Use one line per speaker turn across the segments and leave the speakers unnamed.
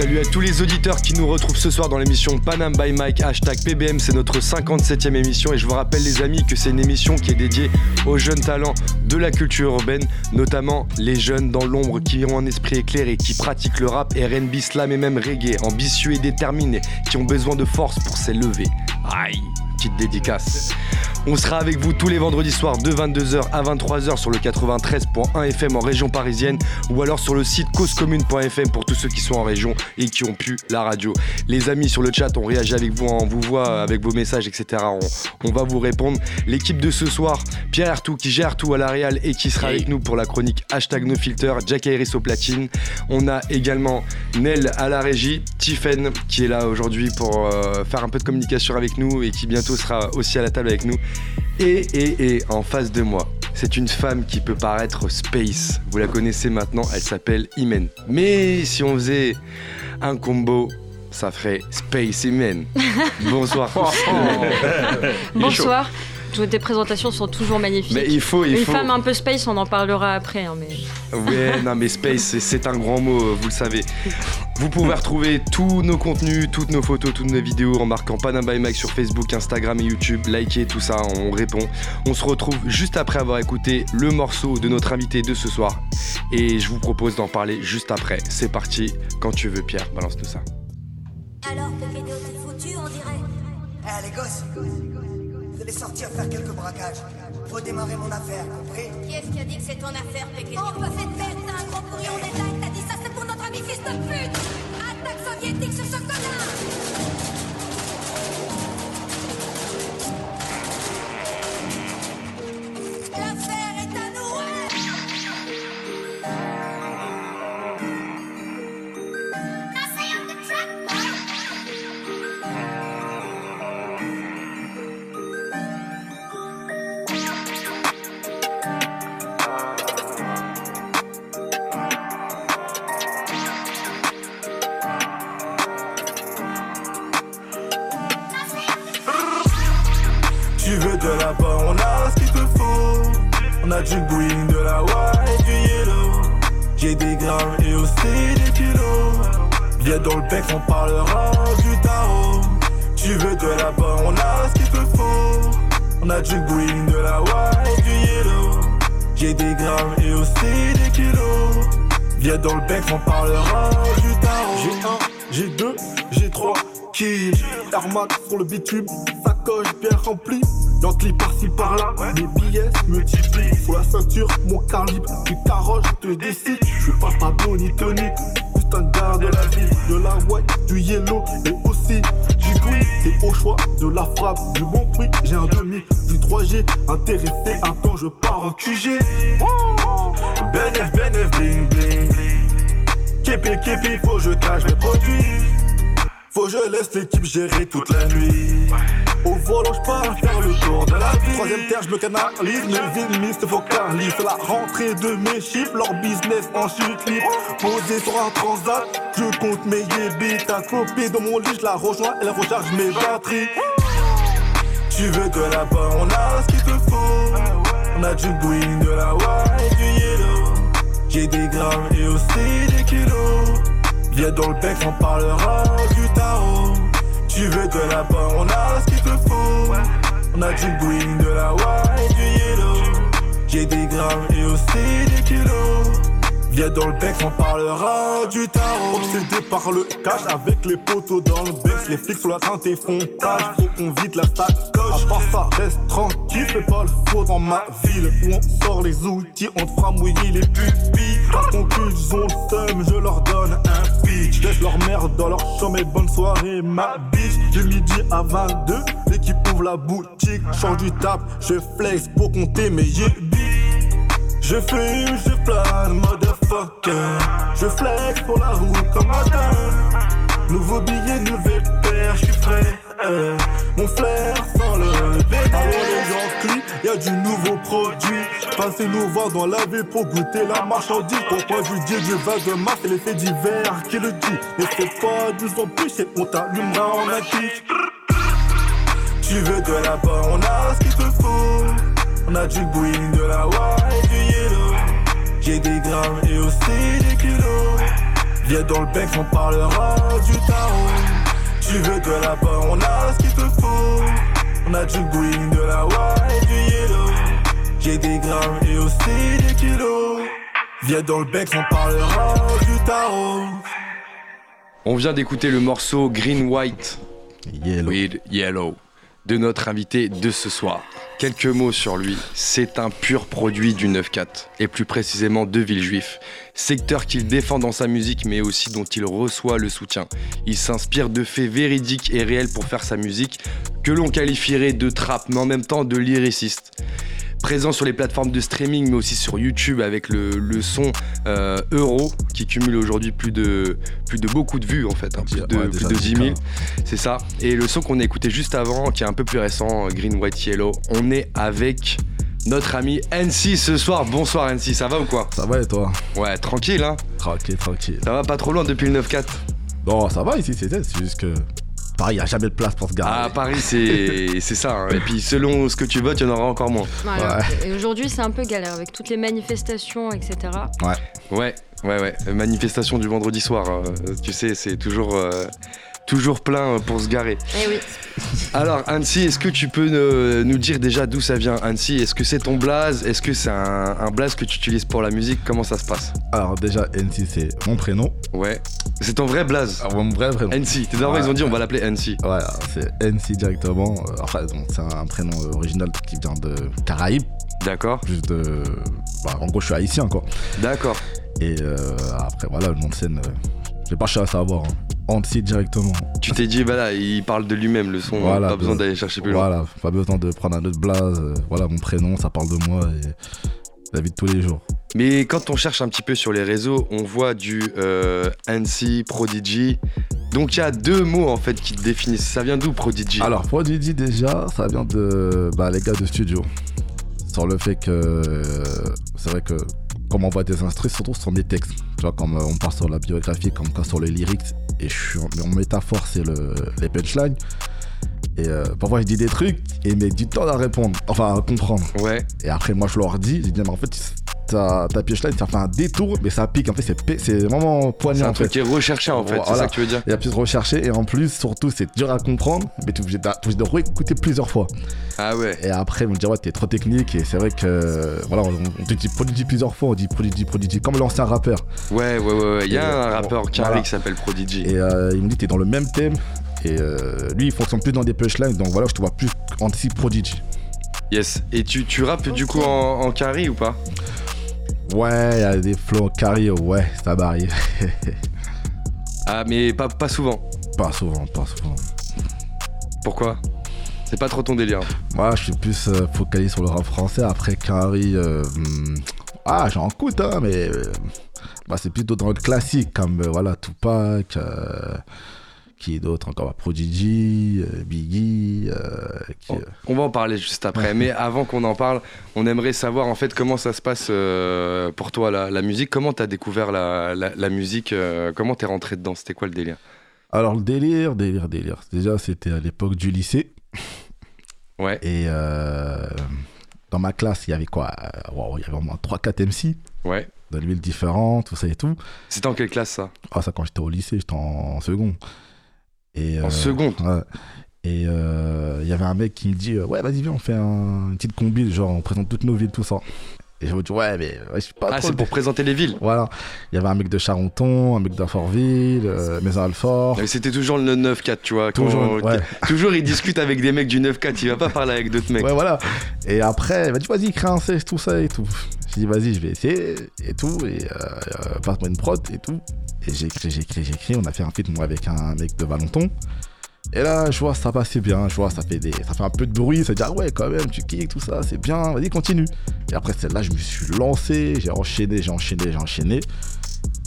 Salut à tous les auditeurs qui nous retrouvent ce soir dans l'émission Panam by Mike, hashtag PBM, c'est notre 57e émission et je vous rappelle les amis que c'est une émission qui est dédiée aux jeunes talents de la culture urbaine, notamment les jeunes dans l'ombre qui ont un esprit éclairé, qui pratiquent le rap, RB, slam et même reggae, ambitieux et déterminés, qui ont besoin de force pour s'élever. Aïe, petite dédicace. On sera avec vous tous les vendredis soirs de 22h à 23h sur le 93.1 FM en région parisienne ou alors sur le site causecommune.fm pour ceux qui sont en région et qui ont pu la radio. Les amis sur le chat, on réagit avec vous, on vous voit avec vos messages, etc. On, va vous répondre. L'équipe de ce soir, Pierre Artou qui gère tout à la Real et qui sera avec nous pour la chronique hashtag NoFilter, Jack Iris au platine. On a également Nel à la régie, Tiffen qui est là aujourd'hui pour euh, faire un peu de communication avec nous et qui bientôt sera aussi à la table avec nous. Et, et, et, en face de moi, c'est une femme qui peut paraître space. Vous la connaissez maintenant, elle s'appelle Imen. Mais si on faisait un combo, ça ferait Space Imen. Bonsoir.
Bonsoir. Toutes tes présentations sont toujours magnifiques.
Mais il faut, il
Une
faut.
femme un peu space, on en parlera après. hein, mais...
Ouais, non mais space, c'est- un grand mot, vous le savez. Vous pouvez retrouver tous nos contenus, toutes nos photos, toutes nos vidéos en marquant Panam by Mike sur Facebook, Instagram et YouTube. Likez tout ça, on répond. On se retrouve juste après avoir écouté le morceau de notre invité de ce soir. Et je vous propose d'en parler juste après. C'est parti, quand tu veux Pierre, balance tout ça.
Alors que Gédéon t'es foutu, on dirait?
Eh les gosses, allez sortir faire quelques braquages. Faut démarrer mon affaire, compris?
Qui est-ce qui a dit que c'est ton affaire, Pékin? Cette merde, t'as un sur
me canalise, mes ennemis se focalisent. C'est la rentrée de mes chiffres, leur business en chute libre. Posé sur un transat, je compte mes yébis. Ta copie dans mon lit, je la rejoins, elle recharge mes batteries. Tu veux de là-bas, on a ce qu'il te faut. On a du green, de la white, du yellow. J'ai des grammes et aussi des kilos. Viens dans le bec, on parlera du tarot. Tu veux de là-bas, on a ce qu'il te faut. On a du green, de la white, du yellow. J'ai des grammes et aussi des kilos. Viens dans le bec, on parlera du tarot. Obsédé par le cash avec les poteaux dans le bec. Les flics sur la teinte et font. Faut qu'on vide la sacoche. À part ça, reste tranquille. Fais pas le faux dans ma ville. Où on sort les outils, on te fera mouiller les pupilles. Par conclusion, le seum, je leur donne un pitch. Laisse leur merde dans leur chambre et bonne soirée, ma biche. De midi à 22, ouvre la boutique. Change du table, je flex pour compter mes yébis. Je fume, je plane, motherfucker. Je flex pour la route comme dingue. Nouveau billet, nouvelle paire, je suis prêt. euh. Mon flair sans le vénère. Alors les gens y a du nouveau produit. Passez nous voir dans la ville pour goûter la marchandise. Pourquoi je dis du vase de mars, c'est l'effet d'hiver qui le dit. Mais c'est pas du en plus, et on t'allumera en kick. Tu veux de là-bas, on a ce qu'il te faut. On a du green, de la white, du yellow. J'ai des grammes et aussi des kilos. Viens dans le bec, on parlera du tarot. Tu veux de la bas on a ce qu'il te faut. On a du green, de la white, du yellow. J'ai des grammes et aussi des kilos. Viens dans le bec, on parlera du tarot.
On vient d'écouter le morceau Green White
Yellow.
with Yellow de notre invité de ce soir. Quelques mots sur lui. C'est un pur produit du 9-4 et plus précisément de Villejuif. Secteur qu'il défend dans sa musique mais aussi dont il reçoit le soutien. Il s'inspire de faits véridiques et réels pour faire sa musique que l'on qualifierait de trap mais en même temps de lyriciste. Présent sur les plateformes de streaming mais aussi sur YouTube avec le, le son euh, Euro qui cumule aujourd'hui plus de, plus de beaucoup de vues en fait, hein, plus de,
Ouais,
plus de 10 000.
10K.
C'est ça. Et le son qu'on a écouté juste avant, qui est un peu plus récent, Green, White, Yellow, on est avec notre ami NC ce soir. Bonsoir NC, ça va ou quoi?
Ça va et toi?
Ouais, tranquille, hein?
Tranquille, tranquille.
Ça va pas trop loin depuis le 9-4
Non, ça va ici, c'est c'est juste que. Pareil, il a jamais de place pour se garer.
Ah, Paris, c'est c'est ça. hein. Et puis selon ce que tu votes, il y en aura encore moins.
Voilà. Et aujourd'hui, c'est un peu galère avec toutes les manifestations, etc.
Ouais, ouais, ouais. Euh, Manifestation du vendredi soir. euh, tu sais, c'est toujours. euh, Toujours plein euh, pour se garer.
Eh oui.
Alors, Annecy, est-ce que tu peux euh, nous dire déjà d'où ça vient, Annecy? Est-ce que c'est ton blaze? Est-ce que c'est un, un blaze que tu utilises pour la musique? Comment ça se passe?
Alors, déjà, NC, c'est mon prénom.
Ouais. C'est ton vrai blaze?
Ah, mon vrai prénom.
NC. T'es d'accord,
Ouais.
ils ont dit on va l'appeler NC.
Ouais, alors, c'est NC directement. Euh, Enfin, c'est un prénom original qui vient de Caraïbes.
D'accord
Plus de. Bah, en gros, je suis haïtien, quoi.
D'accord.
Et euh, après, voilà, le nom de scène, euh, j'ai pas cherché à savoir. Hein. Directement.
Tu t'es dit, voilà, il parle de lui-même, le son.
Voilà,
pas besoin
bah,
d'aller chercher plus loin.
Voilà, pas besoin de prendre un autre blaze. euh, voilà, mon prénom, ça parle de moi et la vie de tous les jours.
Mais quand on cherche un petit peu sur les réseaux, on voit du euh, NC, Prodigy. Donc il y a deux mots en fait qui te définissent. Ça vient d'où Prodigy?
Alors, Prodigy, déjà, ça vient de bah, les gars de studio. Sur le fait que euh, c'est vrai que comme on voit des instruments, surtout sur des textes, tu vois, comme euh, on part sur la biographie, comme quand sur les lyrics, et je suis en, en métaphore, c'est le, les punchlines. Et euh, parfois, je dis des trucs et ils mettent du temps à répondre, enfin à comprendre.
Ouais.
Et après, moi, je leur dis, je dis, mais en fait, ta, ta punchline, ça fait un détour, mais ça pique. En fait, c'est, c'est vraiment
C'est
poignant.
un
en fait.
truc qui est recherché en fait. C'est
Voilà.
ça que tu veux dire
Il y a plus de rechercher et en plus, surtout, c'est dur à comprendre, mais tu es obligé de, réécouter plusieurs fois.
Ah ouais.
Et après, ils vont me dire, ouais, t'es trop technique. Et c'est vrai que, voilà, on, on te dit Prodigy plusieurs fois, on dit Prodigy, Prodigy, comme l'ancien rappeur.
Ouais, ouais, ouais. ouais. Il y a
Et,
un
euh,
rappeur carré
voilà.
qui s'appelle Prodigy.
Et euh, ils m'ont dit, t'es dans le même thème. Et euh, lui, il fonctionne plus dans des punchlines, donc voilà, je te vois plus anti Prodigy.
Yes. Et tu, tu rappes du coup en, en carry ou pas?
Ouais, il y a des flows carré, ouais, ça m'arrive.
Ah, mais pas, pas souvent.
pas souvent, pas souvent.
Pourquoi? C'est pas trop ton délire.
Moi, je suis plus euh, focalisé sur le rap français. Après, Carrie, euh, hmm, ah, j'en écoute, hein, mais euh, bah, c'est plutôt dans le classique, comme voilà, Tupac, qui est d'autre encore, bah, Prodigy, euh, Biggie, euh, qui, euh,
On va en parler juste après. Mais avant qu'on en parle, on aimerait savoir en fait comment ça se passe euh, pour toi la, la musique? Comment t'as découvert la, la- la musique Comment t'es rentré dedans? C'était quoi le délire?
Alors, le délire, délire, délire. Déjà, c'était à l'époque du lycée.
Ouais.
Et dans ma classe, il y avait quoi? Wow, Il y avait au moins 3-4 MC,
Ouais.
dans des villes différentes, tout ça et tout.
C'était en quelle classe ça?
Ah, ça, quand j'étais au lycée, j'étais en second. Et,
En
euh,
seconde.
Et euh, il y avait un mec qui me dit euh, Ouais, vas-y, viens, on fait un, une petite combi, genre on présente toutes nos villes, tout ça. Et je me dis Ouais, mais ouais, je suis pas
Ah, c'est pour présenter les villes.
Voilà. Il y avait un mec de Charenton, un mec d'Infortville, euh, Maison Alfort.
Mais C'était toujours le 9-4, tu vois.
Toujours, ouais.
toujours il discute avec des mecs du 9-4. Il va pas parler avec d'autres mecs.
Ouais, voilà. Et après, il m'a dit Vas-y, crée un C, tout ça et tout. J'ai dit Vas-y, je vais essayer et tout. Et euh, euh, passe-moi une prod et tout. Et j'ai écrit, j'ai écrit, j'ai écrit. On a fait un feat, moi, avec un mec de Valenton. Et là, je vois, ça passait bien. Je vois, ça fait, des, ça fait un peu de bruit. Ça dit, ah ouais, quand même, tu kicks, tout ça, c'est bien. Vas-y, continue. Et après, celle-là, je me suis lancé. J'ai enchaîné, j'ai enchaîné, j'ai enchaîné.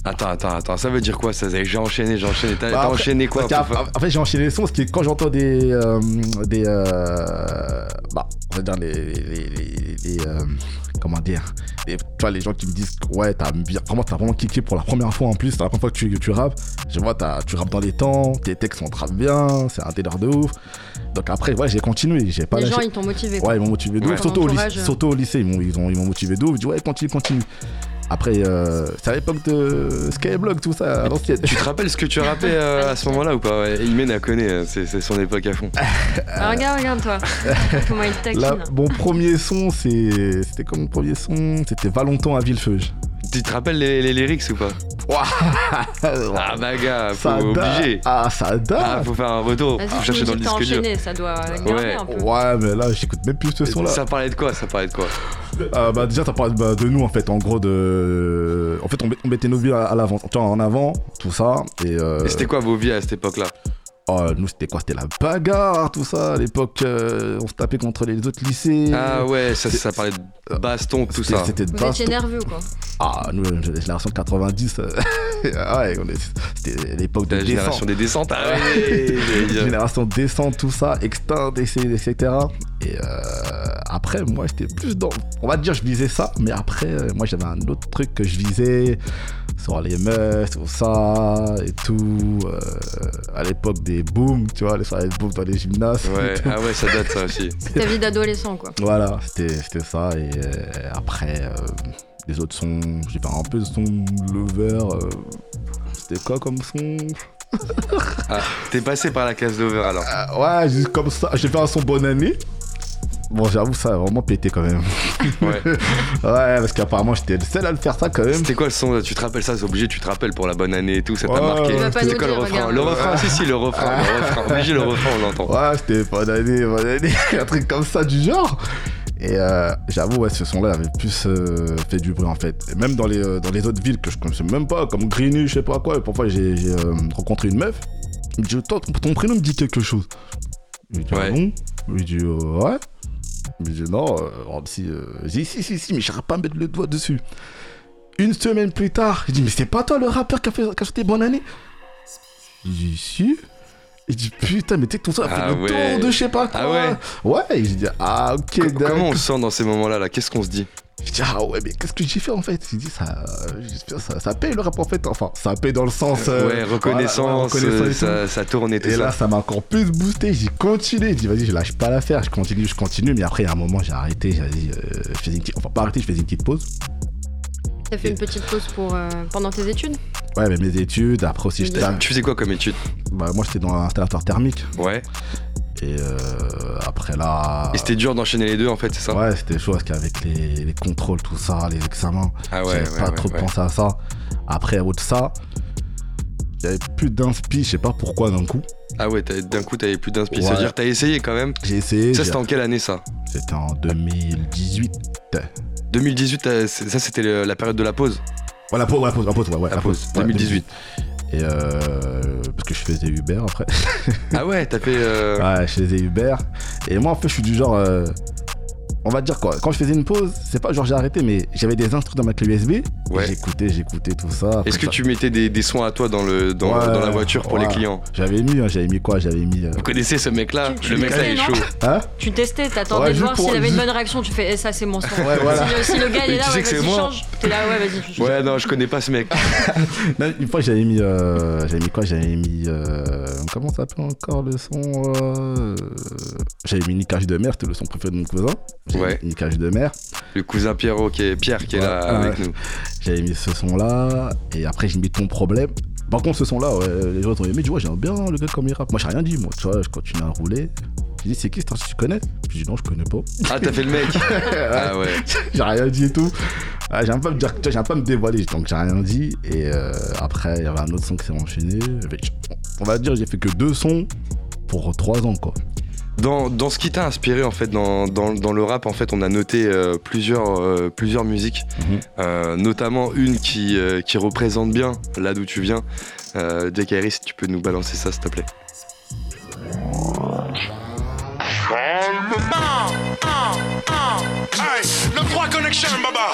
Attends, attends, atton Ça veut dire quoi ça J'ai enchaîné, j'ai enchaîné. T'as
Bah,
enchaîné quoi
En fait, j'ai enchaîné les sons parce que quand j'entends des. euh, des euh, bah, on va dire les. les, les- les, euh, comment dire les- Tu vois, les gens qui me disent Ouais, t'as vraiment, t'as vraiment kické pour la première fois en plus, c'est la première fois que tu, que tu rappes. Je vois, t'as- tu rappes dans les temps, tes textes sont trappent bien, c'est un délire de ouf. Donc après, ouais, j'ai continué, j'ai pas
Les
lâché.
gens, ils t'ont motivé.
Ouais, ils m'ont motivé de
Ouais.
ouf. Surtout, au lycée, surtout au lycée, ils m'ont ils ont, ils m'ont motivé de ouf. Je dis, ouais, continue, continue. Après, euh, c'est à l'époque de Skyblock, tout ça, à l'ancienne.
Tu te rappelles ce que tu rappais euh, à ce moment-là ou pas ouais, Imen a connaît, euh, c'est son époque à fond.
Ah, regarde, regarde toi. Comment il taquine.
Là, mon premier son, c'est- c'était comme mon premier son? C'était Valentin à Villefeuge.
Tu te rappelles les, les lyrics ou pas Ah bah gars, faut
ça
obligé.
Ah, ça
Ah,
date.
faut faire un retour, faut chercher dans le disque dur.
enchaîné, ça doit
Ouais.
un peu.
Ouais, mais là, j'écoute même plus ce son-là.
Ça parlait de quoi Ça parlait de quoi
Euh, bah, déjà, ça parle bah, de nous, en fait, en gros, de. En fait, on, met- on mettait nos vies à, à l'avant, tu vois, en avant, tout ça. Et, euh,
Et c'était quoi vos vies à cette époque-là
oh, nous, c'était quoi? C'était la bagarre, tout ça. À l'époque, euh, on se tapait contre les autres lycées.
Ah ouais, ça, ça parlait de baston, tout ça.
C'était de
Vous étiez
baston.
nerveux quoi.
Ah, nous, la génération de 90, euh, ah ouais, on est- c'était l'époque de
La génération
descente.
des descentes. Ah ouais.
Génération descente, tout ça, extinct, etc. Et euh, après, moi, j'étais plus dans. On va dire, je visais ça, mais après, euh, moi, j'avais un autre truc que je visais sur les meufs, tout ça, et tout. euh, à l'époque des booms, tu vois, les soirées de boom dans les gymnases.
Ouais, ah ouais, ça date ça aussi.
Ta vie d'adolescent quoi.
Voilà, c'était c'était ça. Et euh, après, euh, les autres sons, j'ai fait un peu de son Lover. euh, c'était quoi comme son?
Ah, t'es passé par la case d'over alors.
Euh, Ouais, juste comme ça. J'ai fait un son bonne année. Bon, j'avoue, ça a vraiment pété quand même.
Ouais.
ouais, parce qu'apparemment, j'étais le seul à le faire ça quand même.
C'était quoi le son Tu te rappelles ça C'est obligé, tu te rappelles pour la bonne année et tout, ça t'a
Ouais,
marqué.
nous
quoi le refrain. Le refrain, si, si, le refrain. Le refrain. Obligé, le refrain, on l'entend.
Ouais, c'était bonne année, bonne année. un truc comme ça du genre. Et euh, j'avoue, ouais, ce son-là avait plus euh, fait du bruit en fait. Et même dans les, euh, dans les autres villes que je connaissais même pas, comme Grigny, je sais pas quoi. Et parfois, j'ai j'ai, euh, rencontré une meuf. Il me dit, Toi, ton, ton prénom me dit quelque chose. Je lui dis, ah
Ouais.
bon? Je lui dis, euh, ouais. Il me dit, non, euh, si, euh, j'ai dit, si, si, si, mais je pas à mettre le doigt dessus. Une semaine plus tard, il dit, mais c'est pas toi le rappeur qui a, fait, qui a chanté Bonne année? Il dit, si. Il dit, putain, mais tu sais que ton son a fait
Ah
le
ouais.
tour de je sais pas quoi.
Ah ouais
Ouais, j'ai dit, ah ok, d'accord.
Comment on se sent dans ces moments-là là? Qu'est-ce qu'on se dit?
Je dis, ah ouais, mais qu'est-ce que j'ai fait en fait? J'ai dit, ça, j'espère, ça, ça paye le rap en fait. Enfin, ça paye dans le sens. euh,
Ouais, reconnaissance,
voilà, ouais, reconnaissance
euh, ça, tourne et tout
Et là,
ça.
ça m'a encore plus boosté. J'ai continué. J'ai dit, vas-y, je lâche pas l'affaire. Je continue, je continue. Mais après, à un moment, j'ai arrêté. J'ai dit, euh, je faisais une petite... Enfin, pas arrêté, je faisais une petite pause.
T'as fait une petite pause pour, euh, pendant tes études?
Ouais, mais mes études. Après aussi, j'étais.
Tu faisais quoi comme étude?
Bah, moi, j'étais dans l'installateur thermique.
Ouais.
Et euh, après là.
Et c'était dur d'enchaîner les deux en fait, c'est ça
Ouais, c'était chaud parce qu'avec les, les contrôles, tout ça, les examens,
Ah ouais,
j'avais
ouais,
pas
ouais,
trop
ouais.
pensé à ça. Après, au de ça, j'avais plus d'inspi, je sais pas pourquoi d'un coup.
Ah ouais, t'as- d'un coup t'avais plus d'inspi. Ça veut
Ouais.
dire que t'as essayé quand même
J'ai essayé.
Ça c'était en quelle année ça
C'était en 2018.
2018, t'as- c'est- ça c'était la période de la pause.
Ouais, la pause, ouais, la pause, la pause, ouais, ouais,
La pause,
Ouais,
2018.
Et euh, parce que je faisais Uber après.
Ah ouais, t'as fait. euh,
Ouais, je faisais Uber. Et moi, en fait, je suis du genre. euh, on va dire quoi, quand je faisais une pause, c'est pas genre j'ai arrêté, mais j'avais des instruments dans ma clé USB.
Ouais.
J'écoutais, j'écoutais tout ça.
Est-ce que
ça-
tu mettais des, des sons à toi dans, le, dans,
Ouais,
dans la voiture pour les clients
J'avais mis, hein, j'avais mis quoi J'avais mis. euh,
Vous connaissez ce mec-là
tu
Le mec là est chaud.
Hein
Tu testais, t'attendais
Ouais,
de voir s'il avait une bonne réaction. Tu fais, eh, ça c'est mon son.
Ouais, voilà.
Si, le- si le gars il est là,
tu sais que c'est
vas-y,
moi.
change. T'es là, ouais, vas-y.
non, je connais pas ce mec.
Non, une fois j'avais mis euh, j'avais mis quoi? J'avais mis euh, comment ça s'appelle encore le son euh, j'avais mis Nickage de mer c'était le son préféré de mon cousin.
Ouais.
Nickage de mer
Le cousin Pierrot qui est Pierre qui est là
Ouais,
avec nous.
j'avais mis ce son là et après j'ai mis ton problème. Par contre ce son là ouais, les gens ont aimé tu vois j'aime bien le gars comme il rappe. Moi j'ai rien dit moi tu vois je continue à rouler. J'ai dit c'est qui ce tu connais? J'ai dit non je connais pas.
Ah, t'as fait le mec. Ah ouais.
j'ai rien dit et tout ah, j'aime pas me dire j'aime pas me dévoiler donc j'ai rien dit. Et euh, après il y avait un autre son qui s'est enchaîné. On va dire j'ai fait que deux sons pour trois ans quoi.
Dans, dans ce qui t'a inspiré en fait dans, dans, dans le rap en fait on a noté euh, plusieurs, euh, plusieurs musiques.
Mhm.
Euh, notamment une qui, qui représente bien là d'où tu viens. Jack Harris tu peux nous balancer ça s'il te plaît
Hey, le 3 connection, baba.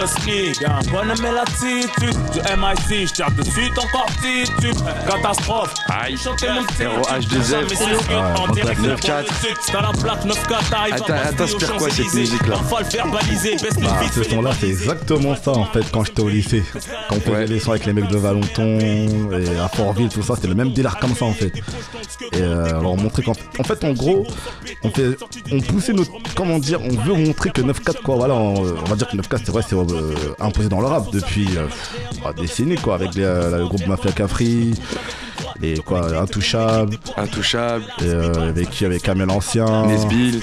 Husky, y'a un bonhomme et l'attitude. Du MIC, je tire de suite encore titube. Catastrophe.
Aïe.
Chanter mon petit
Héros H2F.
Mais c'est ce
Ah,
en direct
9-4.
Dans la plaque 9-4, arrive
Attends,
à
t'inspire quoi, cette musique-là
Parfois le verbaliser, baisse
Bah, ce son-là,
les
c'est exactement ça en fait quand j'étais au lycée. Quand on faisait les sons avec les mecs de Valenton et à Fortville, tout ça, c'était le même délire comme ça en fait. Et euh, alors montrer qu'en en fait, en gros, on fait, on poussait notre, comment dire, on veut montrer que 9-4 quoi, voilà, on, on va dire que 9-4 c'est vrai, c'est euh, imposé dans le rap depuis euh, des décennies quoi, avec les, euh, le groupe Mafia Cafri. Et quoi, Intouchable,
Intouchable,
et, euh, avec qui Avec Kamel Ancien.
Nesbill.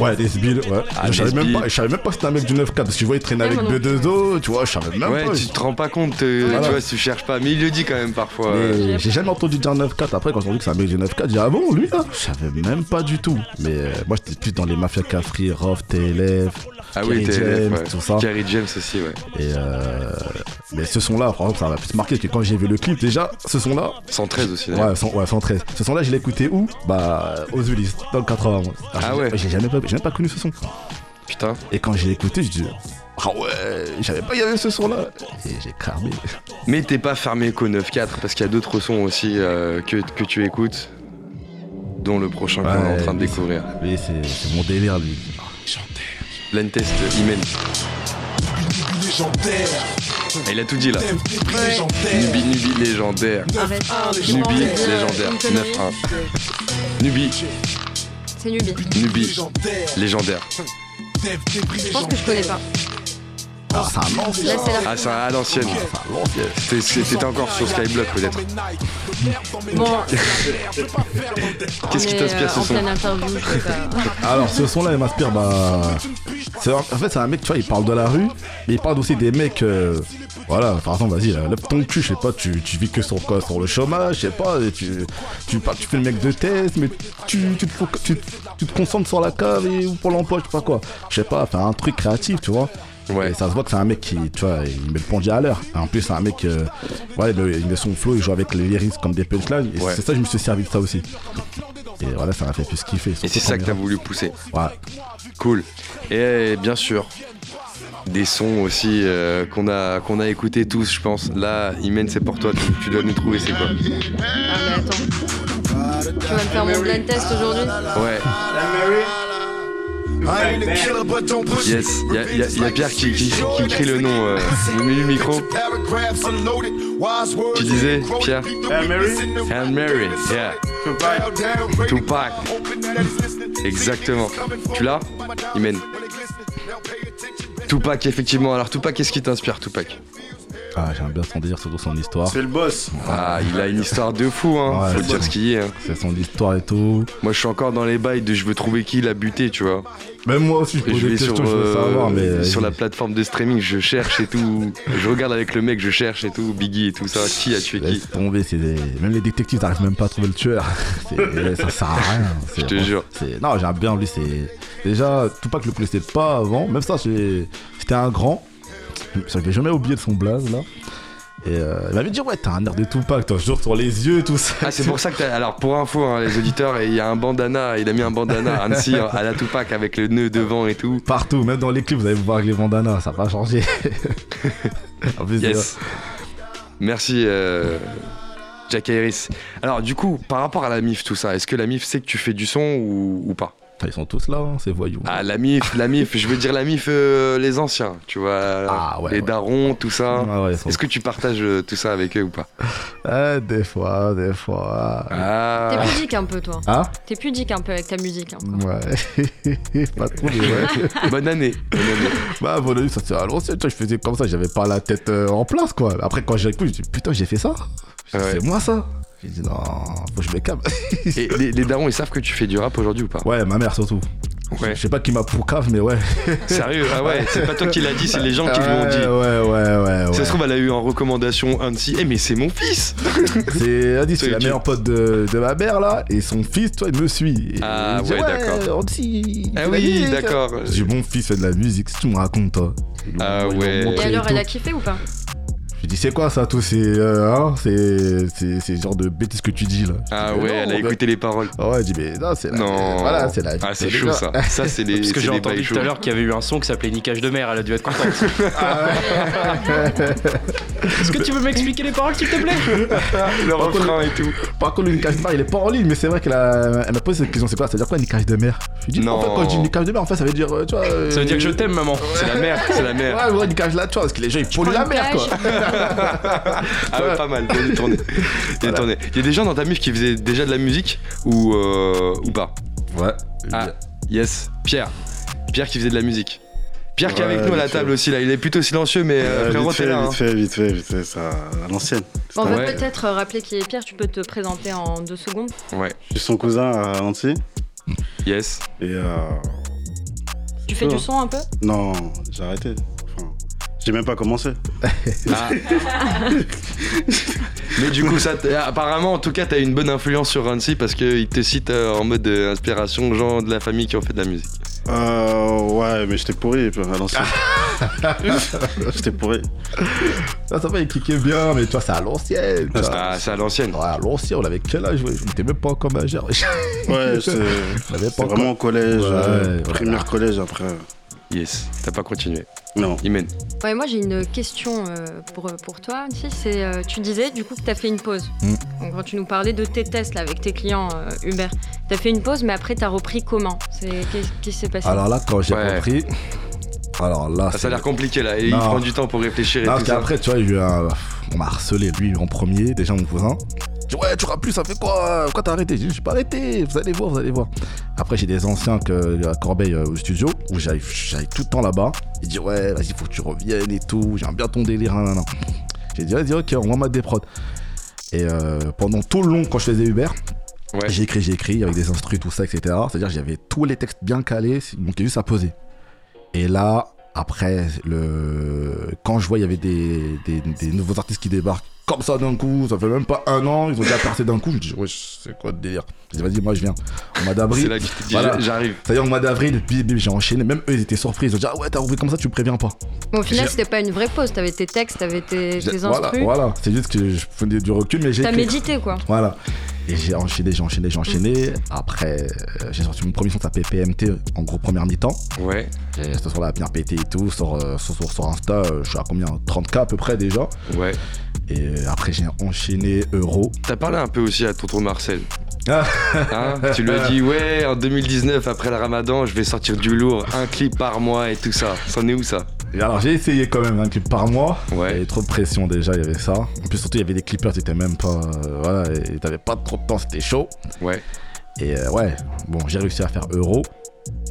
Ouais, Nesbill, ouais.
Ah,
je, savais même pas, je savais même pas que c'était un mec du 9-4 parce que je vois il traîne
Ouais,
avec
moi non
B2O, tu vois, je savais même
Ouais,
pas.
tu te rends pas compte, euh,
Voilà.
tu vois, si tu cherches pas. Mais il le dit quand même parfois.
Mais j'ai jamais entendu dire 9-4. Après, quand on dit que c'est un mec du 9-4, j'ai dit ah bon, lui là Je savais même pas du tout. Mais euh, moi, j'étais plus dans les mafias Cafri, Rof, TLF,
Ah oui,
Kerry
t'es
James,
ouais.
tout ça.
Kerry James aussi, ouais.
Et euh, mais ce son-là, franchement, ça m'a plus marqué que quand j'ai vu le clip, déjà, ce son-là,
113 aussi, d'ailleurs.
ouais, 100 ouais, 113. Ce son-là, je l'ai écouté où? Bah, aux Ulysses, dans le 80.
Ah ouais.
J'ai jamais, pas- j'ai même pas connu ce son.
Putain.
Et quand j'ai écouté, je dis ah ouais, je savais pas y avait ce son-là. Et j'ai cramé.
Mais t'es pas fermé qu'au 9-4 parce qu'il y a d'autres sons aussi euh, que, que tu écoutes, dont le prochain qu'on est en train de découvrir.
Lui, c'est mon délire, lui.
Blind Test, Imen.
légendaire.
Il a tout dit là. Nubi, Nubi légendaire. Nubi légendaire.
une connerie.
9-1. Nubi,
C'est Nubi.
Nubi
Légendaire.
légendaire.
Je pense que je connais pas.
Ah, c'est un ancien.
C'est.
Ah, à l'ancienne. C'était- encore sur Skyblock peut-être.
Bon,
Qu'est-ce qui t'inspire
euh,
ce son
pas.
Alors, ce son-là, il m'inspire, bah. En fait, c'est un mec, tu vois, il parle de la rue, mais il parle aussi des mecs. euh, Voilà, par exemple, vas-y, là, lève ton cul, je sais pas, tu, tu vis que sur, quoi, sur le chômage, je sais pas, et tu, tu, parles- tu fais le mec de thèse, mais tu, tu, te, tu, tu te concentres sur la cave et, ou pour l'emploi, je sais pas quoi. Je sais pas, faire un truc créatif, tu vois.
Ouais.
Et ça se voit que c'est un mec qui, tu vois, il met le pondier à l'heure. En plus, c'est un mec, euh, ouais, il, il met son flow, il joue avec les lyrics comme des punchlines. Et
Ouais.
c'est ça, je me suis servi de ça aussi. Et voilà, ça m'a fait plus kiffer.
Et c'est ça que t'as voulu pousser.
Ouais.
Cool. Et bien sûr, des sons aussi euh, qu'on a, qu'on a écoutés tous, je pense. Là, Imen, c'est pour toi. Tu, tu dois nous trouver c'est quoi?
Ah, mais attends. Tu vas me faire mon blind test aujourd'hui?
Ouais, yes. Il y a, y a- y a Pierre qui, qui, qui crie le nom. Euh, il met le micro.
Tu
disais, Pierre? Hail Mary, yeah. Tupac. Exactement. Tu l'as? Imen. Tupac, effectivement. Alors, Tupac, qu'est-ce qui t'inspire, Tupac?
Ah, j'aime bien son délire, surtout son histoire.
C'est le boss.
Ah, il a une histoire de fou, hein.
Ouais,
Faut
c'est
dire ce qu'il y est. hein.
C'est son histoire et tout.
Moi, je suis encore dans les bails de je veux trouver qui l'a buté, tu vois.
Même moi aussi, je pose
je
des
vais sur,
questions, je veux
euh,
savoir, mais.
sur la plateforme de streaming, je cherche et tout. Je regarde avec le mec, je cherche et tout. Biggie et tout ça. Qui a tué qui?
Tomber, c'est des... même les détectives n'arrivent même pas à trouver le tueur. C'est- ça sert à rien.
Je te jure.
Non, j'aime bien lui, c'est. Déjà, tout pas que le connaissais pas avant, même ça, c'était un grand. Je vais jamais oublié de son blaze là. Et euh, il m'avait dit, ouais, t'as un air de Tupac, toi, toujours sur les yeux, tout ça.
Ah, c'est pour ça que t'as. Alors, pour info, hein, les auditeurs, il y a un bandana. Il a mis un bandana Annecy à la Tupac avec le nœud devant et tout.
Partout, même dans les clips, vous allez voir avec les bandanas, ça va changer. en plus,
Yes. Merci, euh, Jack Harris. Alors, du coup, par rapport à la MIF, tout ça, est-ce que la MIF sait que tu fais du son ou, ou pas?
Ils sont tous là, hein, ces voyous.
Ah, la MIF, la MIF, je veux dire la MIF, euh, les anciens, tu vois.
Ah, ouais,
les
ouais.
darons, tout ça.
Ah ouais, sont-
Est-ce que tu partages euh, tout ça avec eux ou pas?
Ah, des fois, des fois.
T'es
Ah,
pudique un peu, toi.
Ah
T'es pudique un peu avec ta musique. hein.
Ouais. pas trop, mais ouais.
bonne année. Bonne année.
bah, bon, ça c'est à l'ancienne, tu vois, je faisais comme ça, j'avais pas la tête euh, en place, quoi. Après, quand j'ai écouté, je dis, putain, j'ai fait ça. C'est moi ça J'ai dit, non, faut que je me calme.
Et les, les darons, ils savent que tu fais du rap aujourd'hui ou pas?
Ouais, ma mère surtout.
Ouais.
Je sais pas qui m'a pour cave, mais ouais.
Sérieux Ah ouais, c'est pas toi qui l'as dit, c'est les gens qui lui ont
Ouais,
dit.
Ouais, ouais, ouais, ouais.
Ça se trouve, elle a eu en recommandation Annecy. Eh, mais c'est mon fils
C'est la meilleure pote de, de ma mère là, et son fils, toi, il me suit. Et
Ah, ouais, d'accord. Ah oui, d'accord.
J'ai mon fils fait de la musique, si tu me racontes, toi.
Ah ouais.
Et alors, elle a kiffé ou pas?
Dit, c'est quoi ça, tout C'est euh, hein, c'est c'est- c'est ce genre de bêtises que tu dis là.
Ah
dis,
ouais, elle a écouté les paroles.
Ah ouais, je dis, mais non, c'est la
Non.
Voilà, c'est la
Ah, c'est
les
chaud ça. Ça, c'est des.
Parce que j'ai entendu tout à l'heure qu'il y avait eu un son qui s'appelait Niquage de mer, elle a dû être contente. Est-ce que tu veux m'expliquer les paroles s'il te plaît?
Le refrain et tout.
Par contre, le niquage de mer, il est pas en ligne, mais c'est vrai qu'elle a- elle m'a posé cette question c'est quoi Ça veut dire quoi, niquage de mer? Je lui dis,
Non.
en fait, quand je dis niquage de mer, en fait, ça veut dire, euh, tu vois.
Ça veut dire que je t'aime, maman.
C'est la mer, c'est la mer.
Ouais, ouais, niquage là, tu vois, parce que les gens ils polluent la mer, quoi.
Ah ouais, pas mal, bien détourné. Détourné. Il y a des gens dans ta mif qui faisaient déjà de la musique ou, euh, ou pas?
Ouais.
Ah, yes, Pierre. Pierre qui faisait de la musique. Pierre qui est avec nous à la table
fait.
aussi là, il est plutôt silencieux mais euh,
Euh,
frérot
vite
t'es
fait,
là. hein.
vite fait, vite fait, vite fait, ça à l'ancienne.
On va
Ouais.
peut-être rappeler qui est Pierre, tu peux te présenter en deux secondes.
Ouais,
Je suis son cousin à Annecy
yes.
et euh,
Tu fais
peu,
du
hein.
son un peu?
Non, j'ai arrêté. J'ai même pas commencé.
Ah. mais du coup, ça, apparemment, en tout cas, t'as une bonne influence sur Rancy parce qu'il te cite euh, en mode euh, inspiration gens de la famille qui ont fait de la musique.
Euh, ouais, mais j'étais pourri à l'ancienne. j'étais pourri.
Ça, ça va, il kickait bien, mais tu vois, c'est à l'ancienne.
Ah, c'est à l'ancienne.
Ouais, à l'ancienne, on avait quel âge ouais, Je n'étais même pas encore majeur.
Ouais, c'est vraiment au collège, euh,
Ouais,
primaire
voilà.
collège après.
Yes, t'as pas continué.
Non.
Imen.
Ouais, moi j'ai une question euh, pour, pour toi. C'est, euh, tu disais du coup que tu as fait une pause.
Mm.
Donc, quand tu nous parlais de tes tests là, avec tes clients euh, Uber, tu as fait une pause, mais après tu as repris comment? C'est, Qu'est-ce qui s'est passé?
Alors là, quand j'ai
Ouais.
compris. Alors là,
ça a l'air compliqué là, et il prend du temps pour réfléchir et
Non,
tout
parce
ça.
qu'après, tu vois, il y a eu un- on m'a harcelé, lui, en premier, déjà mon cousin. Dit, ouais, tu rappes plus, ça fait quoi? Pourquoi t'as arrêté? Dit, j'ai pas arrêté, vous allez voir, vous allez voir. Après, j'ai des anciens que, à Corbeil euh, au studio, où j'arrive tout le temps là-bas. Il dit, ouais, vas-y, faut que tu reviennes et tout, j'aime bien ton délire. J'ai dit, vas-y, ok, on va mettre des prods. Et euh, pendant tout le long, quand je faisais Uber,
Ouais.
j'ai écrit, j'ai écrit, avec des instrus, tout ça, etc. C'est-à-dire j'avais tous les textes bien calés, il manquait juste à poser. Et là, après, le... quand je vois il y avait des, des, des nouveaux artistes qui débarquent comme ça d'un coup, ça fait même pas un an, ils ont déjà percé d'un coup, je dis, ouais, c'est quoi le délire? Je dis, vas-y, moi je viens. Au mois
C'est
d'avril, Voilà.
j'arrive.
c'est-à-dire au mois d'avril, j'ai enchaîné, même eux ils étaient surpris, ils ont dit, ah ouais, t'as repris comme ça, tu me préviens pas.
Bon, Au final, c'était pas une vraie pause. T'avais tes textes, t'avais tes, tes
voilà,
instrus.
voilà, c'est juste que je prenais du recul, mais j'ai
T'as médité quoi.
Voilà. Et j'ai enchaîné, j'ai enchaîné, j'ai enchaîné. Après, euh, j'ai sorti mon premier son, ça s'appelle PMT, en gros, première mi-temps.
Ouais,
Et ce soir-là bien pété et tout. Sur, euh, sur, sur, sur Insta, euh, je suis à combien? 30K à peu près déjà.
ouais.
Et euh, après, j'ai enchaîné Euro.
T'as parlé un peu aussi à tonton Marcel.
Ah.
Hein tu lui as dit, ouais, en 2019, après le ramadan, je vais sortir du lourd, un clip par mois et tout ça. C'en est où ça?
Alors, j'ai essayé quand même un clip par mois. Il y
Ouais.
avait trop de pression déjà, il y avait ça. En plus, surtout, il y avait des clippers, t'étais même pas. euh, voilà, et t'avais pas trop de temps, c'était chaud.
Ouais.
Et euh, ouais, bon, j'ai réussi à faire Euro.